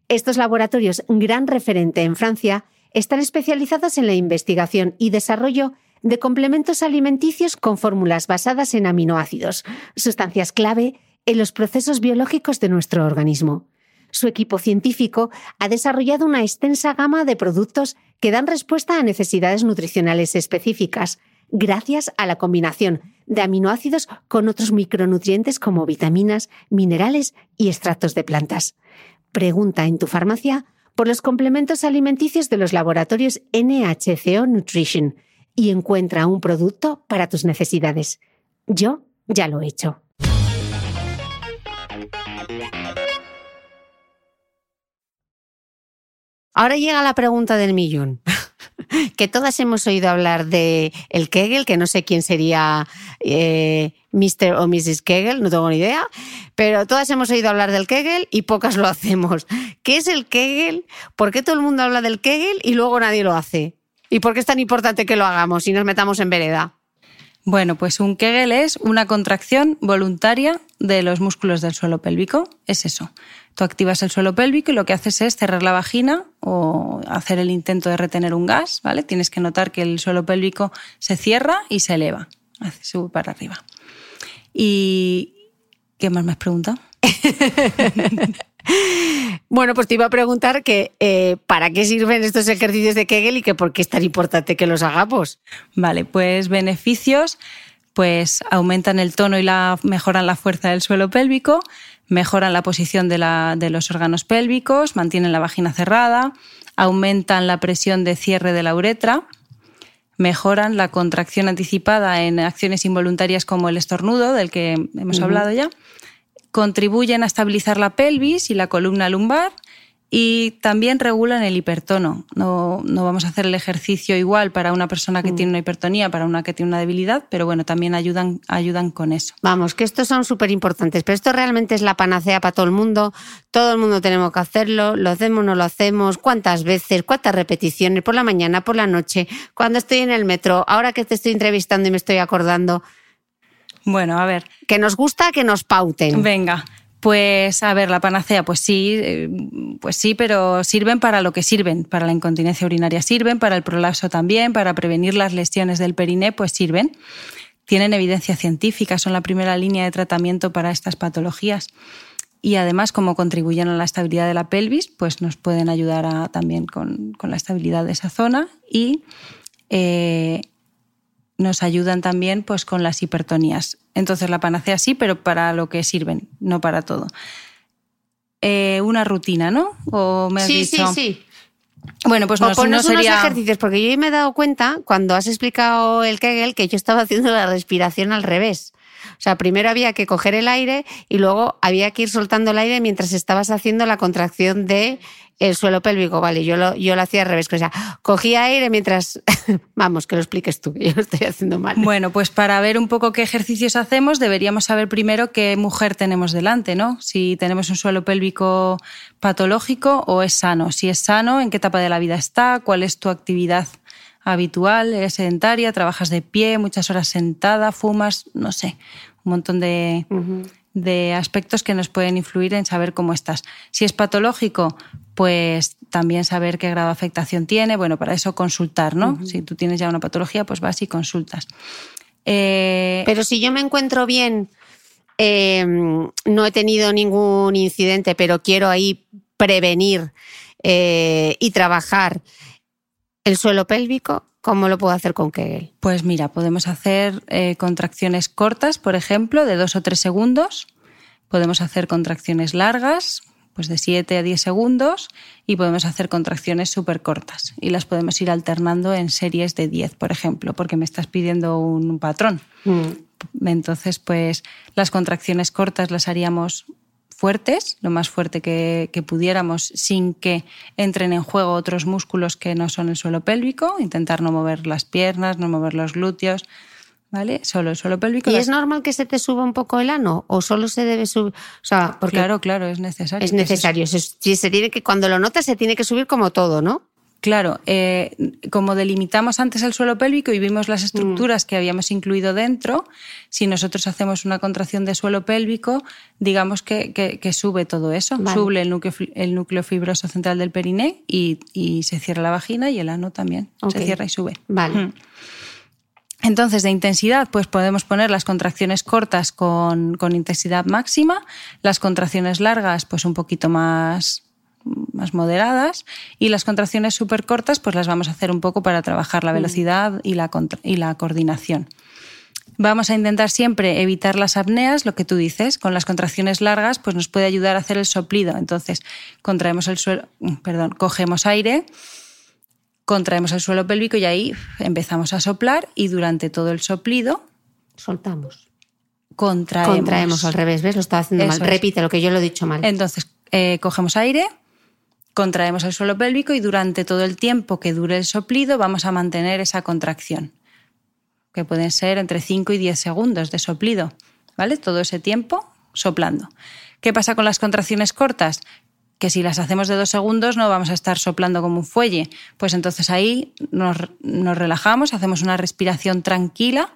Estos laboratorios, gran referente en Francia, están especializados en la investigación y desarrollo de complementos alimenticios con fórmulas basadas en aminoácidos, sustancias clave en los procesos biológicos de nuestro organismo. Su equipo científico ha desarrollado una extensa gama de productos que dan respuesta a necesidades nutricionales específicas, gracias a la combinación de aminoácidos con otros micronutrientes como vitaminas, minerales y extractos de plantas. Pregunta en tu farmacia por los complementos alimenticios de los laboratorios NHCO Nutrition y encuentra un producto para tus necesidades. Yo ya lo he hecho. Ahora llega la pregunta del millón. que todas hemos oído hablar de el Kegel, que no sé quién sería eh, Mr. o Mrs. Kegel, no tengo ni idea, pero todas hemos oído hablar del Kegel y pocas lo hacemos. ¿Qué es el Kegel? ¿Por qué todo el mundo habla del Kegel y luego nadie lo hace? ¿Y por qué es tan importante que lo hagamos y nos metamos en vereda? Bueno, pues un Kegel es una contracción voluntaria de los músculos del suelo pélvico. Es eso. Tú activas el suelo pélvico y lo que haces es cerrar la vagina o hacer el intento de retener un gas, ¿vale? Tienes que notar que el suelo pélvico se cierra y se eleva, sube para arriba. ¿Y qué más me has preguntado? bueno, pues te iba a preguntar que eh, para qué sirven estos ejercicios de Kegel y que por qué es tan importante que los hagamos. Vale, pues beneficios, pues aumentan el tono y la, mejoran la fuerza del suelo pélvico, mejoran la posición de, los órganos pélvicos, mantienen la vagina cerrada, aumentan la presión de cierre de la uretra, mejoran la contracción anticipada en acciones involuntarias como el estornudo, del que hemos hablado ya, contribuyen a estabilizar la pelvis y la columna lumbar y también regulan el hipertono. No, no, vamos a hacer el ejercicio igual para una persona que mm. tiene una hipertonía, para una que tiene una debilidad, pero bueno, también ayudan, ayudan con eso. Vamos, que estos son súper importantes, pero esto realmente es la panacea para todo el mundo. Todo el mundo tenemos que hacerlo, lo hacemos, no lo hacemos, cuántas veces, cuántas repeticiones, por la mañana, por la noche, cuando estoy en el metro, ahora que te estoy entrevistando y me estoy acordando. Bueno, a ver. Que nos gusta que nos pauten. Venga. Pues a ver, la panacea, pues sí, eh, pues sí, pero sirven para lo que sirven, para la incontinencia urinaria sirven, para el prolapso también, para prevenir las lesiones del periné, pues sirven. Tienen evidencia científica, son la primera línea de tratamiento para estas patologías. Y además, como contribuyen a la estabilidad de la pelvis, pues nos pueden ayudar también con, la estabilidad de esa zona y eh, nos ayudan también pues, con las hipertonías. Entonces la panacea sí, pero para lo que sirven, no para todo. Eh, una rutina, ¿no? ¿O me has sí, dicho? sí, sí. Bueno, pues no, no sería... unos ejercicios, porque yo me he dado cuenta cuando has explicado el Kegel que yo estaba haciendo la respiración al revés. O sea, primero había que coger el aire y luego había que ir soltando el aire mientras estabas haciendo la contracción de el suelo pélvico, vale, yo lo, yo lo hacía al revés, o sea, cogía aire mientras, vamos, que lo expliques tú, yo lo estoy haciendo mal. Bueno, pues para ver un poco qué ejercicios hacemos, deberíamos saber primero qué mujer tenemos delante, ¿no? Si tenemos un suelo pélvico patológico o es sano. Si es sano, en qué etapa de la vida está, cuál es tu actividad habitual, eres sedentaria, trabajas de pie, muchas horas sentada, fumas, no sé, un montón de, de aspectos que nos pueden influir en saber cómo estás. Si es patológico, pues también saber qué grado de afectación tiene. Bueno, para eso consultar, ¿no? Si tú tienes ya una patología, pues vas y consultas. Eh, Pero si yo me encuentro bien, em, no he tenido ningún incidente, pero quiero ahí prevenir eh, y trabajar el suelo pélvico, ¿Cómo lo puedo hacer con Kegel? Pues mira, podemos hacer eh, contracciones cortas, por ejemplo, de dos o tres segundos. Podemos hacer contracciones largas, pues de 7 a 10 segundos, y podemos hacer contracciones súper cortas. Y las podemos ir alternando en series de 10, por ejemplo, porque me estás pidiendo un patrón. Mm. Entonces, pues las contracciones cortas las haríamos fuertes, lo más fuerte que, pudiéramos, sin que entren en juego otros músculos que no son el suelo pélvico, intentar no mover las piernas, no mover los glúteos, ¿vale? Solo el suelo pélvico. ¿Y es normal que se te suba un poco el ano o solo se debe subir? O sea, porque claro, claro, es necesario. Es necesario. Se tiene que, cuando lo notas se tiene que subir como todo, ¿no? Claro, eh, como delimitamos antes el suelo pélvico y vimos las estructuras mm. que habíamos incluido dentro, si nosotros hacemos una contracción de suelo pélvico, digamos que, sube todo eso, sube el núcleo, el núcleo, fibroso central del periné y, se cierra la vagina y el ano también, se cierra y sube. Vale. Mm. Entonces, de intensidad, pues podemos poner las contracciones cortas con, con, intensidad máxima, las contracciones largas, pues un poquito más, más moderadas y las contracciones súper cortas pues las vamos a hacer un poco para trabajar la mm. velocidad y la, y la coordinación. Vamos a intentar siempre evitar las apneas, lo que tú dices, con las contracciones largas pues nos puede ayudar a hacer el soplido. Entonces, contraemos el suelo, mm, perdón, cogemos aire, contraemos el suelo pélvico y ahí empezamos a soplar y durante todo el soplido soltamos. Contraemos. Contraemos al revés, ¿ves? Lo estaba haciendo mal. Repite lo que yo lo he dicho mal. Entonces, eh, cogemos aire, Contraemos el suelo pélvico y durante todo el tiempo que dure el soplido vamos a mantener esa contracción, que pueden ser entre 5 y 10 segundos de soplido, ¿vale? Todo ese tiempo soplando. ¿Qué pasa con las contracciones cortas? Que si las hacemos de dos segundos no vamos a estar soplando como un fuelle. Pues entonces ahí nos, nos relajamos, hacemos una respiración tranquila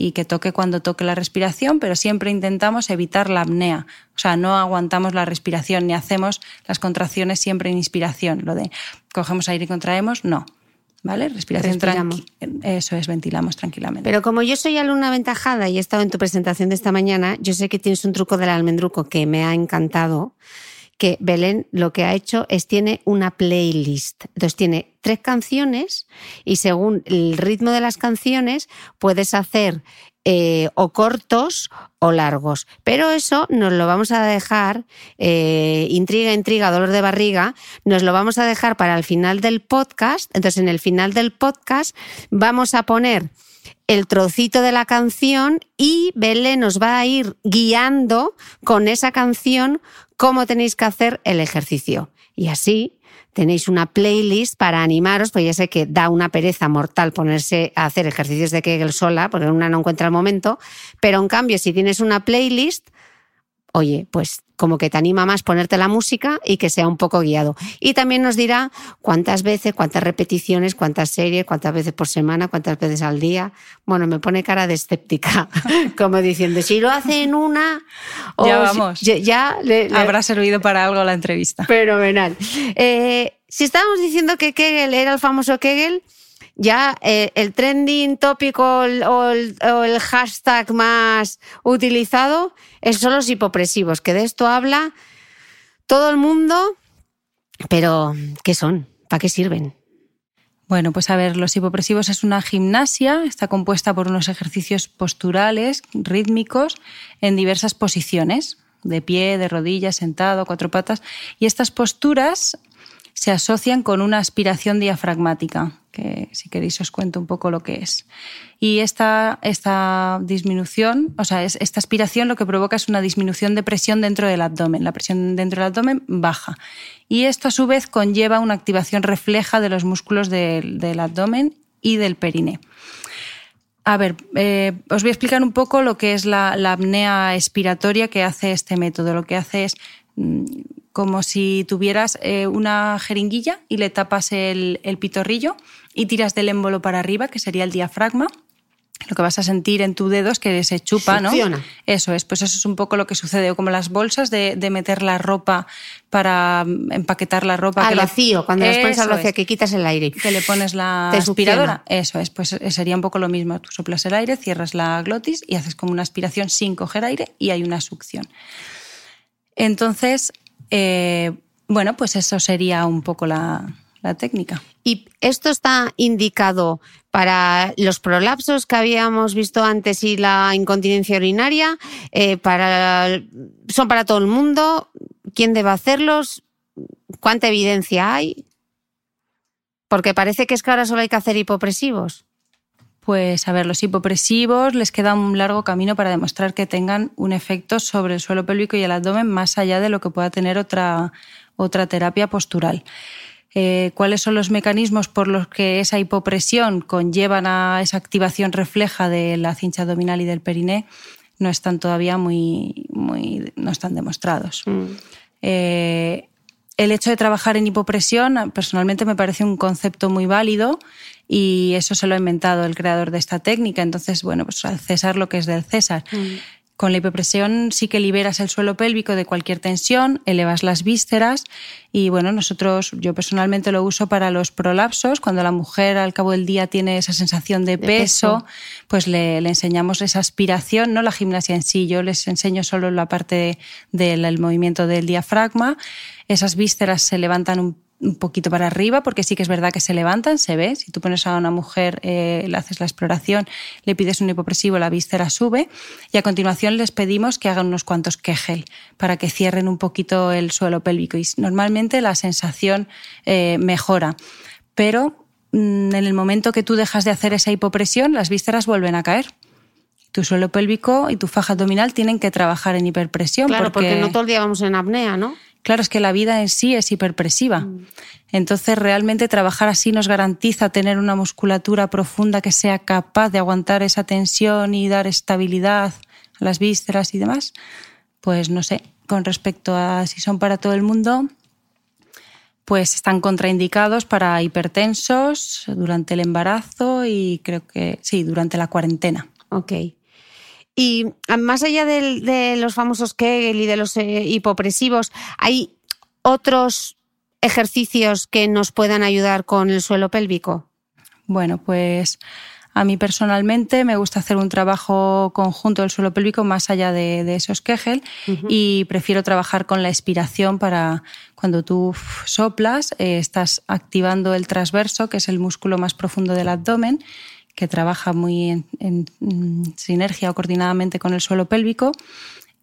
y que toque cuando toque la respiración, pero siempre intentamos evitar la apnea. O sea, no aguantamos la respiración ni hacemos las contracciones siempre en inspiración. Lo de cogemos aire y contraemos, no. ¿Vale? Respiración tranquila. Eso es, ventilamos tranquilamente. Pero como yo soy alumna aventajada y he estado en tu presentación de esta mañana, yo sé que tienes un truco del almendruco que me ha encantado, que Belén lo que ha hecho es tiene una playlist. Entonces tiene tres canciones y según el ritmo de las canciones puedes hacer eh, o cortos o largos. Pero eso nos lo vamos a dejar, eh, intriga, intriga, dolor de barriga, nos lo vamos a dejar para el final del podcast. Entonces en el final del podcast vamos a poner el trocito de la canción y Belén nos va a ir guiando con esa canción cómo tenéis que hacer el ejercicio. Y así tenéis una playlist para animaros, pues ya sé que da una pereza mortal ponerse a hacer ejercicios de Kegel sola, porque una no encuentra el momento, pero en cambio si tienes una playlist, oye, pues como que te anima más ponerte la música y que sea un poco guiado. Y también nos dirá cuántas veces, cuántas repeticiones, cuántas series, cuántas veces por semana, cuántas veces al día. Bueno, me pone cara de escéptica, como diciendo, si lo hace en una... ya vamos. ya Habrá servido para algo la entrevista. Fenomenal. Eh, si estábamos diciendo que Kegel era el famoso Kegel, ya eh, el trending tópico o el, hashtag más utilizado son los hipopresivos, que de esto habla todo el mundo, pero ¿qué son? ¿Para qué sirven? Bueno, pues a ver, los hipopresivos es una gimnasia, está compuesta por unos ejercicios posturales, rítmicos, en diversas posiciones, de pie, de rodillas, sentado, cuatro patas, y estas posturas se asocian con una aspiración diafragmática, que si queréis os cuento un poco lo que es. Y esta, esta disminución, o sea, esta aspiración lo que provoca es una disminución de presión dentro del abdomen. La presión dentro del abdomen baja. Y esto a su vez conlleva una activación refleja de los músculos del, abdomen y del perine. A ver, eh, os voy a explicar un poco lo que es la, la, apnea expiratoria que hace este método. Lo que hace es mm, como si tuvieras eh, una jeringuilla y le tapas el, pitorrillo y tiras del émbolo para arriba, que sería el diafragma. Lo que vas a sentir en tu dedo es que se chupa, ¿no? Eso es, pues eso es un poco lo que sucede, o como las bolsas de, meter la ropa para empaquetar la ropa. Al vacío, cuando las pones al vacío, que quitas el aire. Que le pones la aspiradora. Eso es, pues sería un poco lo mismo. Tú soplas el aire, cierras la glotis y haces como una aspiración sin coger aire y hay una succión. Entonces, eh, bueno, pues eso sería un poco la, técnica. ¿Y esto está indicado para los prolapsos que habíamos visto antes y la incontinencia urinaria? Eh, ¿Son para todo el mundo? ¿Quién debe hacerlos? ¿Cuánta evidencia hay? Porque parece que es que ahora solo hay que hacer hipopresivos. Pues a ver, los hipopresivos les queda un largo camino para demostrar que tengan un efecto sobre el suelo pélvico y el abdomen más allá de lo que pueda tener otra, otra terapia postural. Eh, ¿Cuáles son los mecanismos por los que esa hipopresión conllevan a esa activación refleja de la cincha abdominal y del periné? No están todavía muy, muy no están demostrados. Mm. Eh, el hecho de trabajar en hipopresión, personalmente me parece un concepto muy válido y eso se lo ha inventado el creador de esta técnica. Entonces, bueno, pues al César lo que es del César. Mm. Con la hipopresión sí que liberas el suelo pélvico de cualquier tensión, elevas las vísceras y bueno, nosotros, yo personalmente lo uso para los prolapsos, cuando la mujer al cabo del día tiene esa sensación de, peso, pues le, enseñamos esa aspiración, no la gimnasia en sí, yo les enseño solo la parte del movimiento del diafragma, esas vísceras se levantan un un poquito para arriba, porque sí que es verdad que se levantan, se ve. Si tú pones a una mujer, eh, le haces la exploración, le pides un hipopresivo, la víscera sube. Y a continuación les pedimos que hagan unos cuantos Kegel para que cierren un poquito el suelo pélvico. Y normalmente la sensación eh, mejora. Pero mm, en el momento que tú dejas de hacer esa hipopresión, las vísceras vuelven a caer. Tu suelo pélvico y tu faja abdominal tienen que trabajar en hiperpresión. Claro, porque, porque no todo el día vamos en apnea, ¿no? Claro, es que la vida en sí es hiperpresiva. Mm. Entonces, realmente trabajar así nos garantiza tener una musculatura profunda que sea capaz de aguantar esa tensión y dar estabilidad a las vísceras y demás. Pues no sé, con respecto a si son para todo el mundo, pues están contraindicados para hipertensos durante el embarazo y creo que sí, durante la cuarentena. Ok. Y ah, más allá de, los famosos Kegel y de los eh, hipopresivos, ¿hay otros ejercicios que nos puedan ayudar con el suelo pélvico? Bueno, pues A mí personalmente me gusta hacer un trabajo conjunto del suelo pélvico más allá de, esos Kegel y prefiero trabajar con la expiración para cuando tú soplas, eh, estás activando el transverso, que es el músculo más profundo del abdomen, que trabaja muy en, sinergia o coordinadamente con el suelo pélvico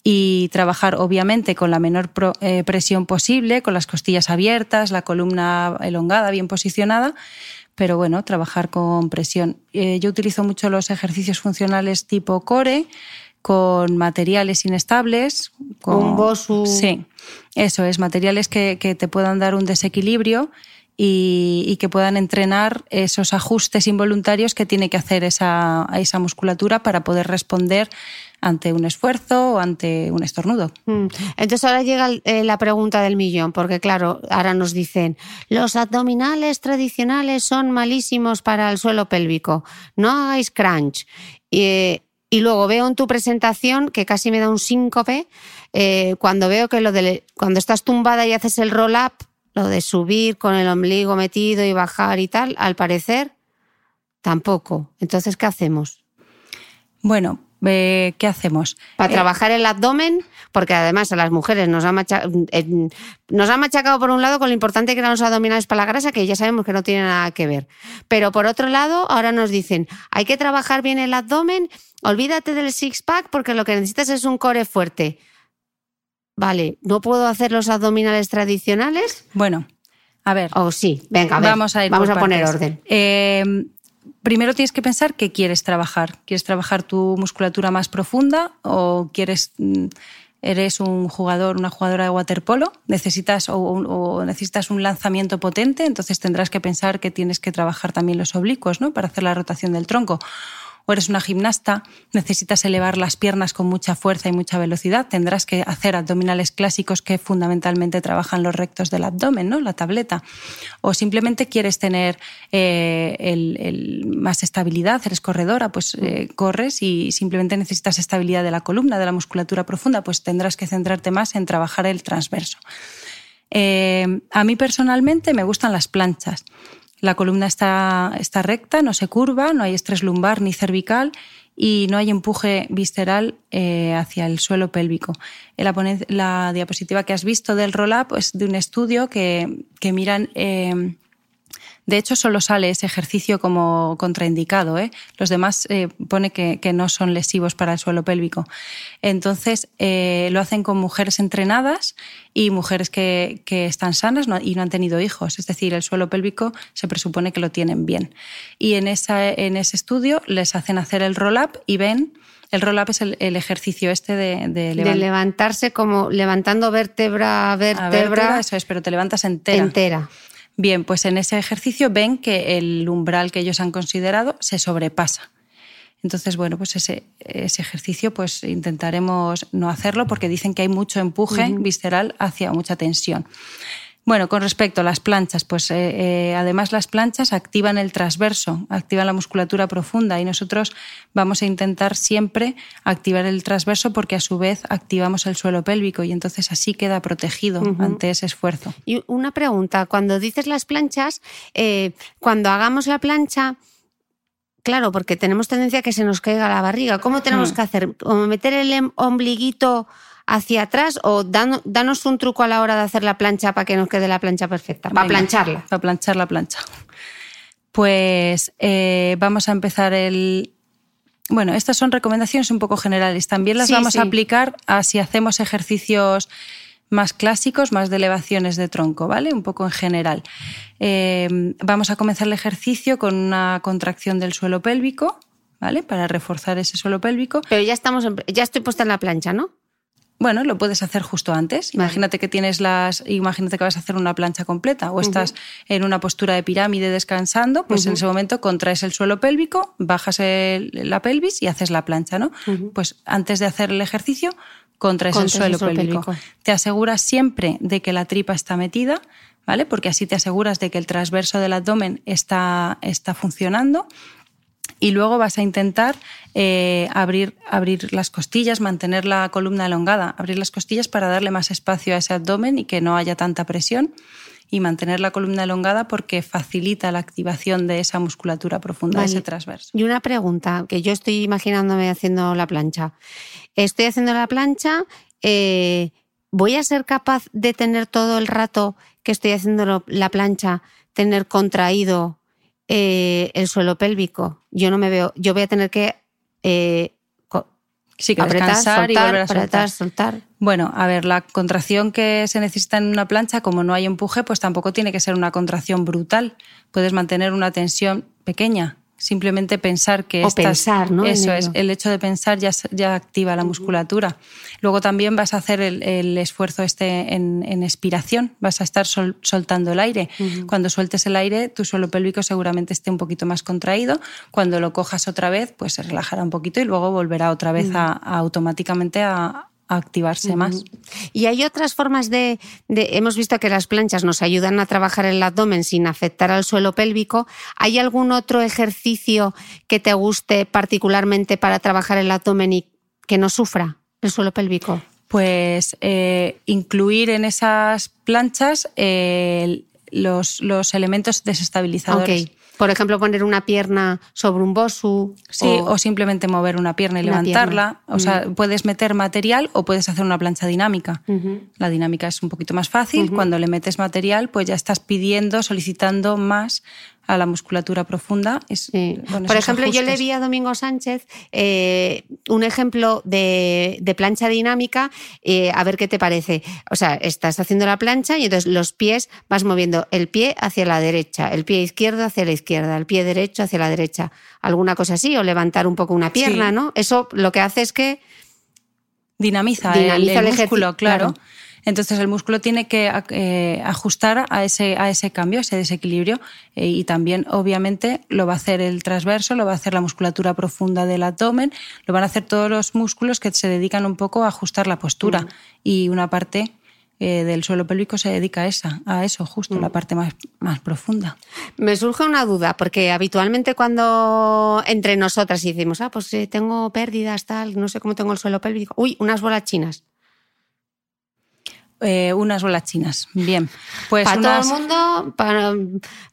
y trabajar obviamente con la menor eh, presión posible, con las costillas abiertas, la columna elongada, bien posicionada, pero bueno, trabajar con presión. Eh, yo utilizo mucho los ejercicios funcionales tipo core, con materiales inestables. Con Bosu. Sí, eso es, materiales que, que te puedan dar un desequilibrio y, que puedan entrenar esos ajustes involuntarios que tiene que hacer esa, esa musculatura para poder responder ante un esfuerzo o ante un estornudo. Mm. Entonces ahora llega eh, la pregunta del millón, porque claro, ahora nos dicen, los abdominales tradicionales son malísimos para el suelo pélvico, no hagáis crunch. Y, luego veo en tu presentación, que casi me da un síncope, eh, cuando veo que lo de, cuando estás tumbada y haces el roll-up, lo de subir con el ombligo metido y bajar y tal, al parecer, tampoco. Entonces, ¿qué hacemos? Bueno, eh, ¿qué hacemos? Para eh, trabajar el abdomen, porque además a las mujeres nos ha, machacado, eh, nos ha machacado por un lado con lo importante que eran los abdominales para la grasa, que ya sabemos que no tiene nada que ver. Pero por otro lado, ahora nos dicen, hay que trabajar bien el abdomen, olvídate del six-pack porque lo que necesitas es un core fuerte. Vale, ¿no puedo hacer los abdominales tradicionales? Bueno, a ver. O oh, sí, venga, a ver, vamos a, ir vamos a poner orden. Eh, primero tienes que pensar qué quieres trabajar. ¿Quieres trabajar tu musculatura más profunda o quieres mm, eres un jugador, una jugadora de waterpolo, necesitas o, o, necesitas un lanzamiento potente, entonces tendrás que pensar que tienes que trabajar también los oblicuos, ¿no? Para hacer la rotación del tronco o eres una gimnasta, necesitas elevar las piernas con mucha fuerza y mucha velocidad, tendrás que hacer abdominales clásicos que fundamentalmente trabajan los rectos del abdomen, ¿no? la tableta. O simplemente quieres tener eh, el, más estabilidad, eres corredora, pues eh, corres y simplemente necesitas estabilidad de la columna, de la musculatura profunda, pues tendrás que centrarte más en trabajar el transverso. Eh, a mí personalmente me gustan las planchas. La columna está, está recta, no se curva, no hay estrés lumbar ni cervical y no hay empuje visceral eh, hacia el suelo pélvico. La, diapositiva que has visto del roll-up es de un estudio que, que miran eh, de hecho, solo sale ese ejercicio como contraindicado. ¿eh? Los demás eh, pone que, no son lesivos para el suelo pélvico. Entonces, eh, lo hacen con mujeres entrenadas y mujeres que, están sanas y no han tenido hijos. Es decir, el suelo pélvico se presupone que lo tienen bien. Y en, esa, en ese estudio les hacen hacer el roll-up y ven el roll-up es el, ejercicio este de, de, levantarse como levantando vértebra a vértebra. vértebra. Eso es, pero te levantas entera. Entera. Bien, pues en ese ejercicio ven que el umbral que ellos han considerado se sobrepasa. Entonces, bueno, pues ese, ese ejercicio pues intentaremos no hacerlo porque dicen que hay mucho empuje visceral hacia mucha tensión. Bueno, con respecto a las planchas, pues eh, eh, además las planchas activan el transverso, activan la musculatura profunda y nosotros vamos a intentar siempre activar el transverso porque a su vez activamos el suelo pélvico y entonces así queda protegido ante ese esfuerzo. Y una pregunta, cuando dices las planchas, eh, cuando hagamos la plancha, claro, porque tenemos tendencia a que se nos caiga la barriga, ¿cómo tenemos mm. que hacer? ¿Cómo meter el em, ombliguito hacia atrás o danos un truco a la hora de hacer la plancha para que nos quede la plancha perfecta, para plancharla. Para planchar la plancha. Pues eh, vamos a empezar el... Bueno, estas son recomendaciones un poco generales. También las vamos a aplicar a si hacemos ejercicios más clásicos, más de elevaciones de tronco, ¿vale? Un poco en general. Eh, vamos a comenzar el ejercicio con una contracción del suelo pélvico, ¿vale? Para reforzar ese suelo pélvico. Pero ya estamos, ya estoy puesta en la plancha, ¿no? Bueno, lo puedes hacer justo antes. Imagínate que tienes las, imagínate que vas a hacer una plancha completa o estás en una postura de pirámide descansando, pues en ese momento contraes el suelo pélvico, bajas la pelvis y haces la plancha, ¿no? Pues antes de hacer el ejercicio, contraes el suelo, pélvico. Te aseguras siempre de que la tripa está metida, ¿vale? Porque así te aseguras de que el transverso del abdomen está, está funcionando y luego vas a intentar eh, abrir, abrir las costillas, mantener la columna elongada, abrir las costillas para darle más espacio a ese abdomen y que no haya tanta presión y mantener la columna elongada porque facilita la activación de esa musculatura profunda, de ese transverso. Y una pregunta, que yo estoy imaginándome haciendo la plancha. Estoy haciendo la plancha, eh, ¿voy a ser capaz de tener todo el rato que estoy haciendo la plancha, tener contraído eh, el suelo pélvico? Yo no me veo, yo voy a tener que eh, Sí, que apretar, soltar, y volver a apretar, soltar. Bueno, a ver, la contracción que se necesita en una plancha, como no hay empuje, pues tampoco tiene que ser una contracción brutal. Puedes mantener una tensión pequeña, simplemente pensar que o estás, pensar, ¿no? Eso es, el hecho de pensar ya, ya activa la musculatura. Luego también vas a hacer el, el esfuerzo este en, en, expiración, vas a estar sol, soltando el aire. Uh -huh. Cuando sueltes el aire, tu suelo pélvico seguramente esté un poquito más contraído. Cuando lo cojas otra vez, pues se relajará un poquito y luego volverá otra vez uh -huh. a, a, automáticamente a, a activarse uh -huh. más. Y hay otras formas de, de, Hemos visto que las planchas nos ayudan a trabajar el abdomen sin afectar al suelo pélvico. ¿Hay algún otro ejercicio que te guste particularmente para trabajar el abdomen y que no sufra el suelo pélvico? Pues eh, incluir en esas planchas eh, los, los, elementos desestabilizadores. Okay. Por ejemplo, poner una pierna sobre un bosu. Sí, o, o simplemente mover una pierna y una levantarla. Pierna. O sea, mm. puedes meter material o puedes hacer una plancha dinámica. Uh -huh. La dinámica es un poquito más fácil. Uh -huh. Cuando le metes material, pues ya estás pidiendo, solicitando más a la musculatura profunda. Es, sí. Por ejemplo, ajustes. yo le vi a Domingo Sánchez eh, un ejemplo de, de plancha dinámica, eh, a ver qué te parece. O sea, estás haciendo la plancha y entonces los pies vas moviendo el pie hacia la derecha, el pie izquierdo hacia la izquierda, el pie derecho hacia la derecha. Alguna cosa así, o levantar un poco una pierna, sí. ¿no? Eso lo que hace es que dinamiza, dinamiza el, el, el músculo, claro. claro. Entonces el músculo tiene que eh, ajustar a ese, a ese cambio, a ese desequilibrio eh, y también obviamente lo va a hacer el transverso, lo va a hacer la musculatura profunda del abdomen, lo van a hacer todos los músculos que se dedican un poco a ajustar la postura y una parte eh, del suelo pélvico se dedica a, esa, a eso, justo, mm. la parte más, más profunda. Me surge una duda, porque habitualmente cuando entre nosotras decimos, ah, pues tengo pérdidas, tal, no sé cómo tengo el suelo pélvico, uy, unas bolas chinas. Eh, unas bolas chinas. Bien. Pues para unas... todo el mundo, para...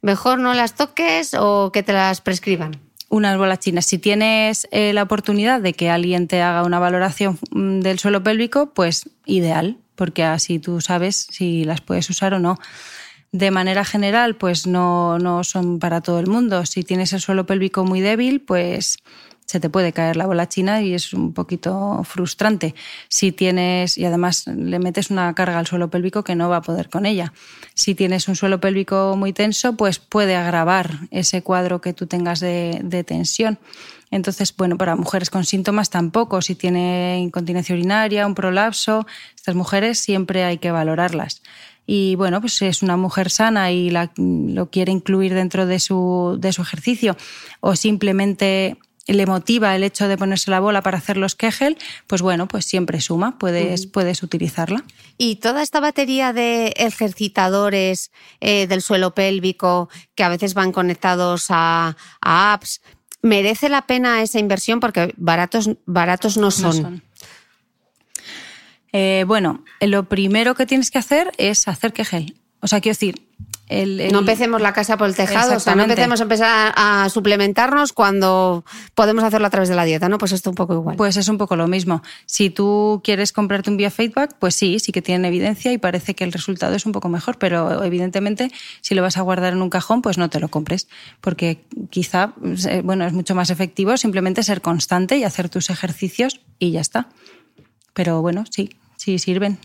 mejor no las toques o que te las prescriban. Unas bolas chinas. Si tienes eh, la oportunidad de que alguien te haga una valoración mm, del suelo pélvico, pues ideal, porque así tú sabes si las puedes usar o no. De manera general, pues no, no son para todo el mundo. Si tienes el suelo pélvico muy débil, pues se te puede caer la bola china y es un poquito frustrante. Si tienes, y además le metes una carga al suelo pélvico que no va a poder con ella. Si tienes un suelo pélvico muy tenso, pues puede agravar ese cuadro que tú tengas de, de tensión. Entonces, bueno, para mujeres con síntomas tampoco. Si tiene incontinencia urinaria, un prolapso, estas mujeres siempre hay que valorarlas y bueno, pues si es una mujer sana y la, lo quiere incluir dentro de su, de su ejercicio o simplemente le motiva el hecho de ponerse la bola para hacer los Kegel, pues bueno, pues siempre suma, puedes, puedes utilizarla. Y toda esta batería de ejercitadores eh, del suelo pélvico que a veces van conectados a, a, apps, ¿merece la pena esa inversión? Porque baratos, baratos no son. No son. Eh, bueno, lo primero que tienes que hacer es hacer Kegel. O sea, quiero decir, el, el... No empecemos la casa por el tejado, o sea, no empecemos a empezar a, suplementarnos cuando podemos hacerlo a través de la dieta, ¿no? Pues esto un poco igual. Pues es un poco lo mismo. Si tú quieres comprarte un biofeedback, pues sí, sí que tiene evidencia y parece que el resultado es un poco mejor, pero evidentemente si lo vas a guardar en un cajón, pues no te lo compres, porque quizá, eh, bueno, es mucho más efectivo simplemente ser constante y hacer tus ejercicios y ya está. Pero bueno, sí, sí sirven.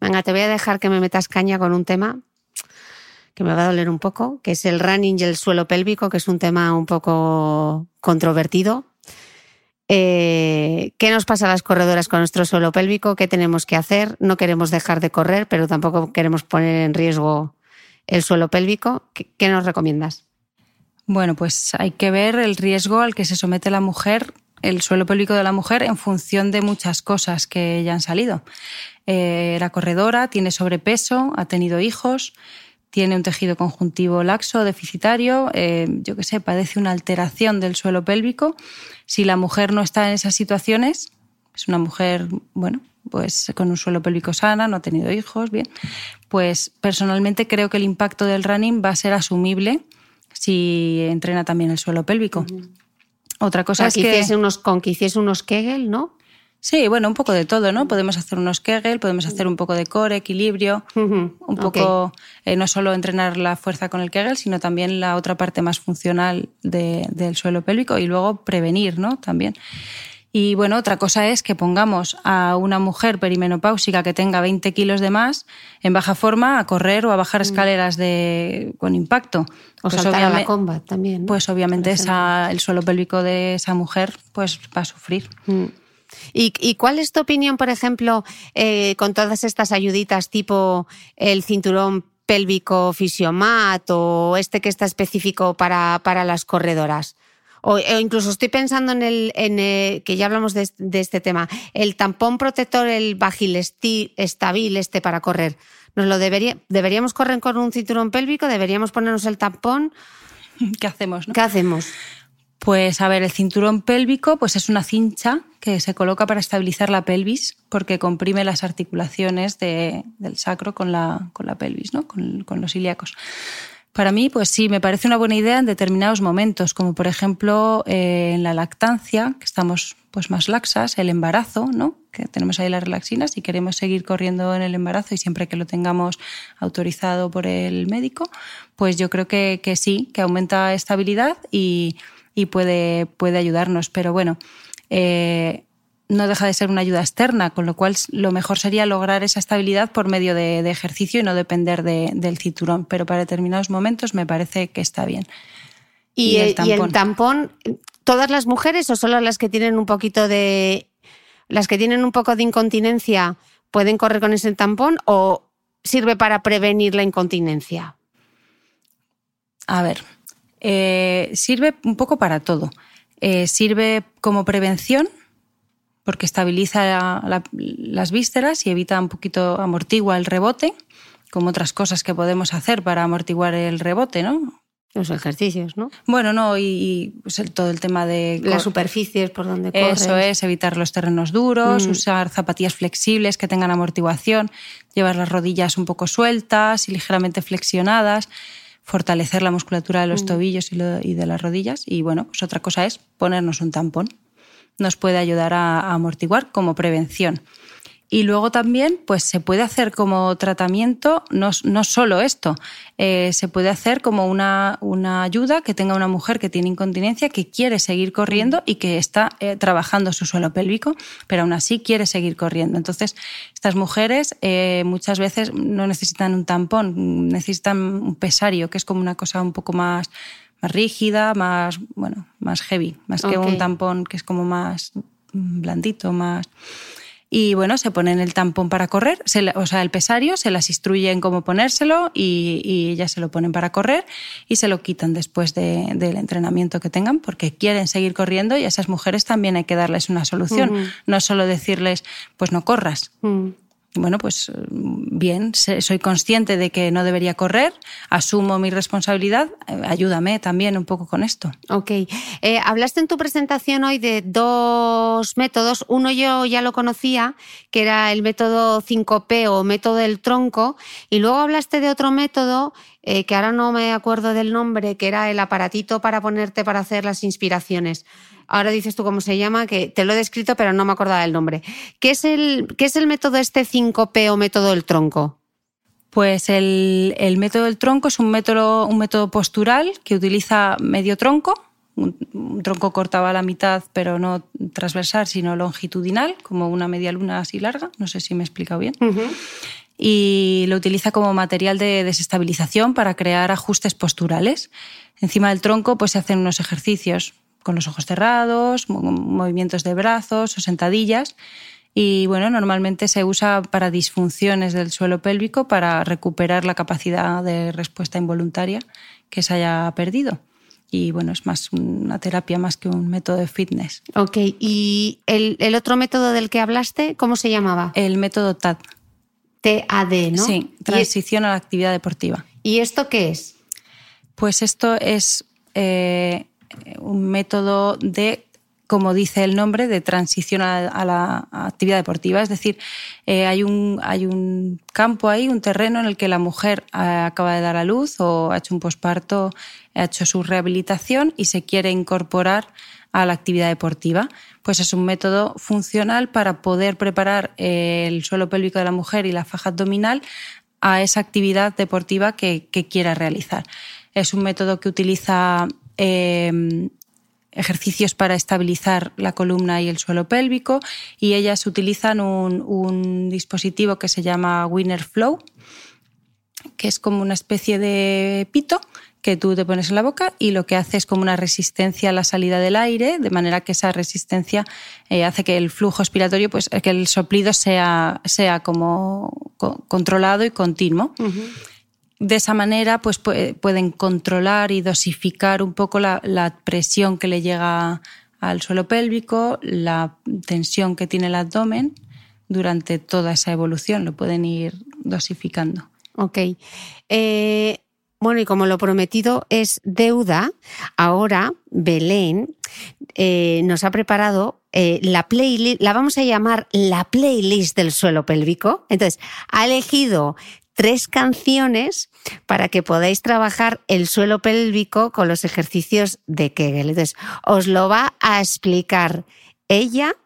Venga, te voy a dejar que me metas caña con un tema que me va a doler un poco, que es el running y el suelo pélvico, que es un tema un poco controvertido. Eh, ¿Qué nos pasa a las corredoras con nuestro suelo pélvico? ¿Qué tenemos que hacer? No queremos dejar de correr, pero tampoco queremos poner en riesgo el suelo pélvico. ¿Qué, nos recomiendas? Bueno, pues hay que ver el riesgo al que se somete la mujer el suelo pélvico de la mujer en función de muchas cosas que ya han salido. Eh, era corredora, tiene sobrepeso, ha tenido hijos, tiene un tejido conjuntivo laxo, deficitario, eh, yo que sé, padece una alteración del suelo pélvico. Si la mujer no está en esas situaciones, es una mujer, bueno, pues con un suelo pélvico sana, no ha tenido hijos, bien, pues personalmente creo que el impacto del running va a ser asumible si entrena también el suelo pélvico. Otra cosa es que... unos, con que hiciese unos Kegel, ¿no? Sí, bueno, un poco de todo, ¿no? Podemos hacer unos Kegel, podemos hacer un poco de core, equilibrio, un poco, eh, no solo entrenar la fuerza con el Kegel, sino también la otra parte más funcional del suelo pélvico y luego prevenir, ¿no? También. Y bueno, otra cosa es que pongamos a una mujer perimenopáusica que tenga 20 kilos de más en baja forma a correr o a bajar mm. escaleras de, con impacto. O pues saltar a la comba también. Pues obviamente esa, el suelo pélvico de esa mujer pues va a sufrir. Mm. ¿Y, cuál es tu opinión, por ejemplo, eh, con todas estas ayuditas tipo el cinturón pélvico fisiomat o este que está específico para, para las corredoras? O, incluso estoy pensando en el, en que ya hablamos de, este tema, el tampón protector, el Bagil estabil este para correr. ¿Nos lo debería, deberíamos correr con un cinturón pélvico? ¿Deberíamos ponernos el tampón? ¿Qué hacemos? ¿Qué hacemos? Pues a ver, el cinturón pélvico pues es una cincha que se coloca para estabilizar la pelvis porque comprime las articulaciones del sacro con la, con la pelvis, ¿no? con, los ilíacos. Para mí, pues sí, me parece una buena idea en determinados momentos, como por ejemplo eh, en la lactancia, que estamos pues más laxas, el embarazo, ¿no? que tenemos ahí las relaxinas y queremos seguir corriendo en el embarazo y siempre que lo tengamos autorizado por el médico, pues yo creo que, que sí, que aumenta estabilidad y, y puede, puede ayudarnos. Pero bueno, eh, no deja de ser una ayuda externa, con lo cual lo mejor sería lograr esa estabilidad por medio de, ejercicio y no depender del cinturón. Pero para determinados momentos me parece que está bien. ¿Y, el, tampón? todas las mujeres o solo las que tienen un poquito de. las que tienen un poco de incontinencia pueden correr con ese tampón o sirve para prevenir la incontinencia? A ver, eh, sirve un poco para todo. Eh, sirve como prevención porque estabiliza las vísceras y evita un poquito, amortigua el rebote, como otras cosas que podemos hacer para amortiguar el rebote, ¿no? Los ejercicios, ¿no? Bueno, no, y, pues todo el tema de... Las superficies por donde corres. Eso es, evitar los terrenos duros, mm. usar zapatillas flexibles que tengan amortiguación, llevar las rodillas un poco sueltas y ligeramente flexionadas, fortalecer la musculatura de los mm. tobillos y, y de las rodillas. Y bueno, pues otra cosa es ponernos un tampón nos puede ayudar a, amortiguar como prevención. Y luego también, pues se puede hacer como tratamiento, no, no solo esto, eh, se puede hacer como una, una, ayuda que tenga una mujer que tiene incontinencia, que quiere seguir corriendo y que está eh, trabajando su suelo pélvico, pero aún así quiere seguir corriendo. Entonces, estas mujeres eh, muchas veces no necesitan un tampón, necesitan un pesario, que es como una cosa un poco más más rígida, más, bueno, más heavy, más que un tampón que es como más blandito, más... Y bueno, se ponen el tampón para correr, o sea, el pesario, se las instruyen cómo ponérselo y, y, ellas se lo ponen para correr y se lo quitan después del entrenamiento que tengan porque quieren seguir corriendo y a esas mujeres también hay que darles una solución, no solo decirles, pues no corras. Bueno, pues bien, soy consciente de que no debería correr, asumo mi responsabilidad, eh, ayúdame también un poco con esto. Ok. Eh, hablaste en tu presentación hoy de dos métodos. Uno yo ya lo conocía, que era el método 5P o método del tronco, y luego hablaste de otro método eh, que ahora no me acuerdo del nombre, que era el aparatito para ponerte para hacer las inspiraciones ahora dices tú cómo se llama, que te lo he descrito pero no me acordaba del nombre. ¿Qué es el, qué es el método este 5P o método del tronco? Pues el, método del tronco es un método, un método postural que utiliza medio tronco, un, tronco cortado a la mitad, pero no transversal, sino longitudinal, como una media luna así larga. No sé si me he explicado bien. Y lo utiliza como material de desestabilización para crear ajustes posturales. Encima del tronco pues, se hacen unos ejercicios con los ojos cerrados, movimientos de brazos o sentadillas. Y bueno, normalmente se usa para disfunciones del suelo pélvico para recuperar la capacidad de respuesta involuntaria que se haya perdido. Y bueno, es más una terapia más que un método de fitness. Ok, ¿y el, el otro método del que hablaste, cómo se llamaba? El método TAD. TAD, ¿no? Sí, transición a la actividad deportiva. ¿Y esto qué es? Pues esto es eh, un método de como dice el nombre, de transición a, la actividad deportiva. Es decir, eh, hay, un, hay un campo ahí, un terreno en el que la mujer eh, acaba de dar a luz o ha hecho un posparto, ha hecho su rehabilitación y se quiere incorporar a la actividad deportiva. Pues es un método funcional para poder preparar eh, el suelo pélvico de la mujer y la faja abdominal a esa actividad deportiva que, quiera realizar. Es un método que utiliza ejercicios para estabilizar la columna y el suelo pélvico y ellas utilizan un, dispositivo que se llama Winner Flow, que es como una especie de pito que tú te pones en la boca y lo que hace es como una resistencia a la salida del aire, de manera que esa resistencia eh, hace que el flujo expiratorio, pues que el soplido sea, sea como controlado y continuo de esa manera pues pueden controlar y dosificar un poco la, presión que le llega al suelo pélvico, la tensión que tiene el abdomen durante toda esa evolución, lo pueden ir dosificando. Ok. Eh, bueno, y como lo prometido es deuda, ahora Belén eh, nos ha preparado eh, la playlist, la vamos a llamar la playlist del suelo pélvico. Entonces, ha elegido tres canciones para que podáis trabajar el suelo pélvico con los ejercicios de Kegel. Entonces, os lo va a explicar ella.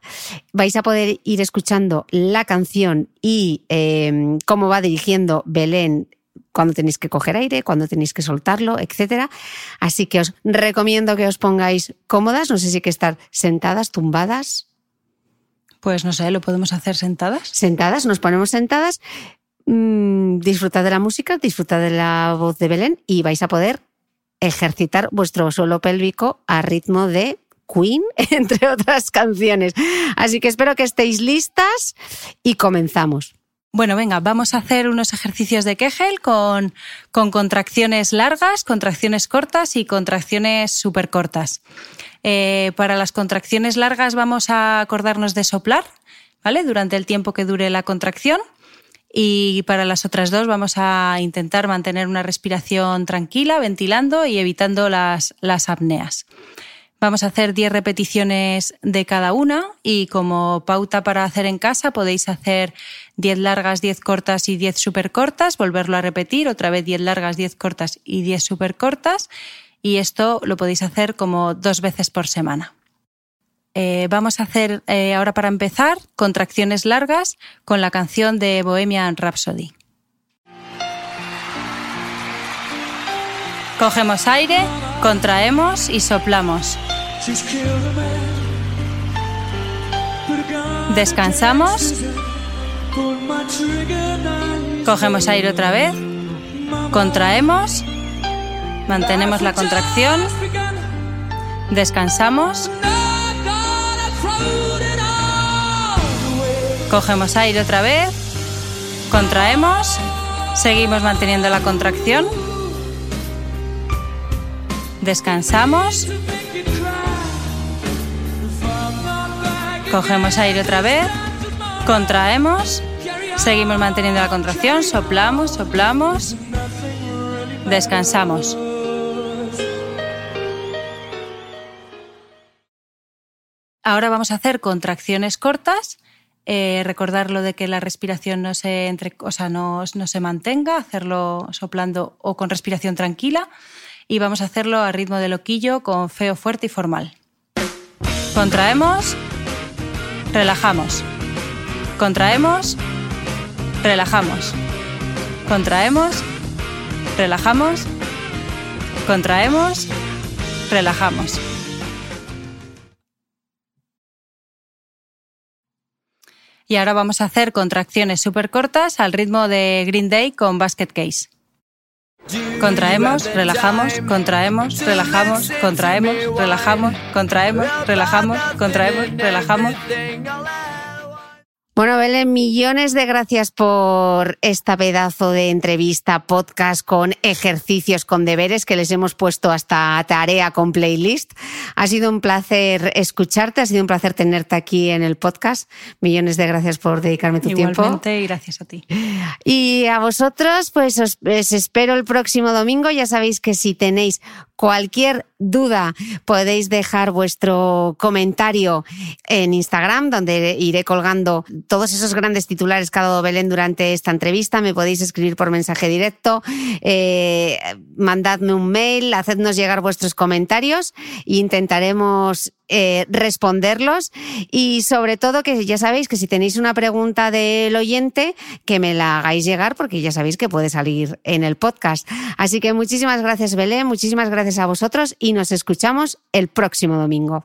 Vais a poder ir escuchando la canción y em, cómo va dirigiendo Belén cuando tenéis que coger aire, cuando tenéis que soltarlo, etc. Así que os recomiendo que os pongáis cómodas, no sé si hay que estar sentadas, tumbadas. Pues no sé, ¿lo podemos hacer sentadas? Sentadas, nos ponemos sentadas Mm, disfrutad de la música, disfrutad de la voz de Belén y vais a poder ejercitar vuestro suelo pélvico a ritmo de Queen, entre otras canciones. Así que espero que estéis listas y comenzamos. Bueno, venga, vamos a hacer unos ejercicios de Kegel con, con contracciones largas, contracciones cortas y contracciones súper cortas. Eh, para las contracciones largas vamos a acordarnos de soplar, ¿vale? Durante el tiempo que dure la contracción. Y para las otras dos vamos a intentar mantener una respiración tranquila, ventilando y evitando las, las apneas. Vamos a hacer 10 repeticiones de cada una y como pauta para hacer en casa podéis hacer 10 largas, 10 cortas y 10 súper cortas, volverlo a repetir, otra vez 10 largas, 10 cortas y 10 súper cortas y esto lo podéis hacer como dos veces por semana. Eh, vamos a hacer eh, ahora para empezar contracciones largas con la canción de Bohemian Rhapsody. Cogemos aire, contraemos y soplamos. Descansamos. Cogemos aire otra vez. Contraemos. Mantenemos la contracción. Descansamos. Cogemos aire otra vez, contraemos, seguimos manteniendo la contracción, descansamos, cogemos aire otra vez, contraemos, seguimos manteniendo la contracción, soplamos, soplamos, descansamos. Ahora vamos a hacer contracciones cortas eh, recordar lo de que la respiración no se, entre, o sea, no, no se mantenga, hacerlo soplando o con respiración tranquila. Y vamos a hacerlo a ritmo de loquillo con feo fuerte y formal. Contraemos, relajamos. Contraemos, relajamos. Contraemos, relajamos. Contraemos, relajamos. Y ahora vamos a hacer contracciones súper cortas al ritmo de Green Day con Basket Case. Contraemos, relajamos, contraemos, relajamos, contraemos, relajamos, contraemos, relajamos, contraemos, relajamos. Bueno, Belén, millones de gracias por esta pedazo de entrevista, podcast con ejercicios, con deberes que les hemos puesto hasta tarea con playlist. Ha sido un placer escucharte, ha sido un placer tenerte aquí en el podcast. Millones de gracias por dedicarme tu tiempo. Igualmente, y gracias a ti. Y a vosotros, pues os, os espero el próximo domingo. Ya sabéis que si tenéis cualquier duda podéis dejar vuestro comentario en Instagram, donde iré colgando todos esos grandes titulares que ha dado Belén durante esta entrevista. Me podéis escribir por mensaje directo, eh, mandadme un mail, hacednos llegar vuestros comentarios e intentaremos eh, responderlos y sobre todo que ya sabéis que si tenéis una pregunta del oyente que me la hagáis llegar porque ya sabéis que puede salir en el podcast. Así que muchísimas gracias Belén, muchísimas gracias a vosotros y nos escuchamos el próximo domingo.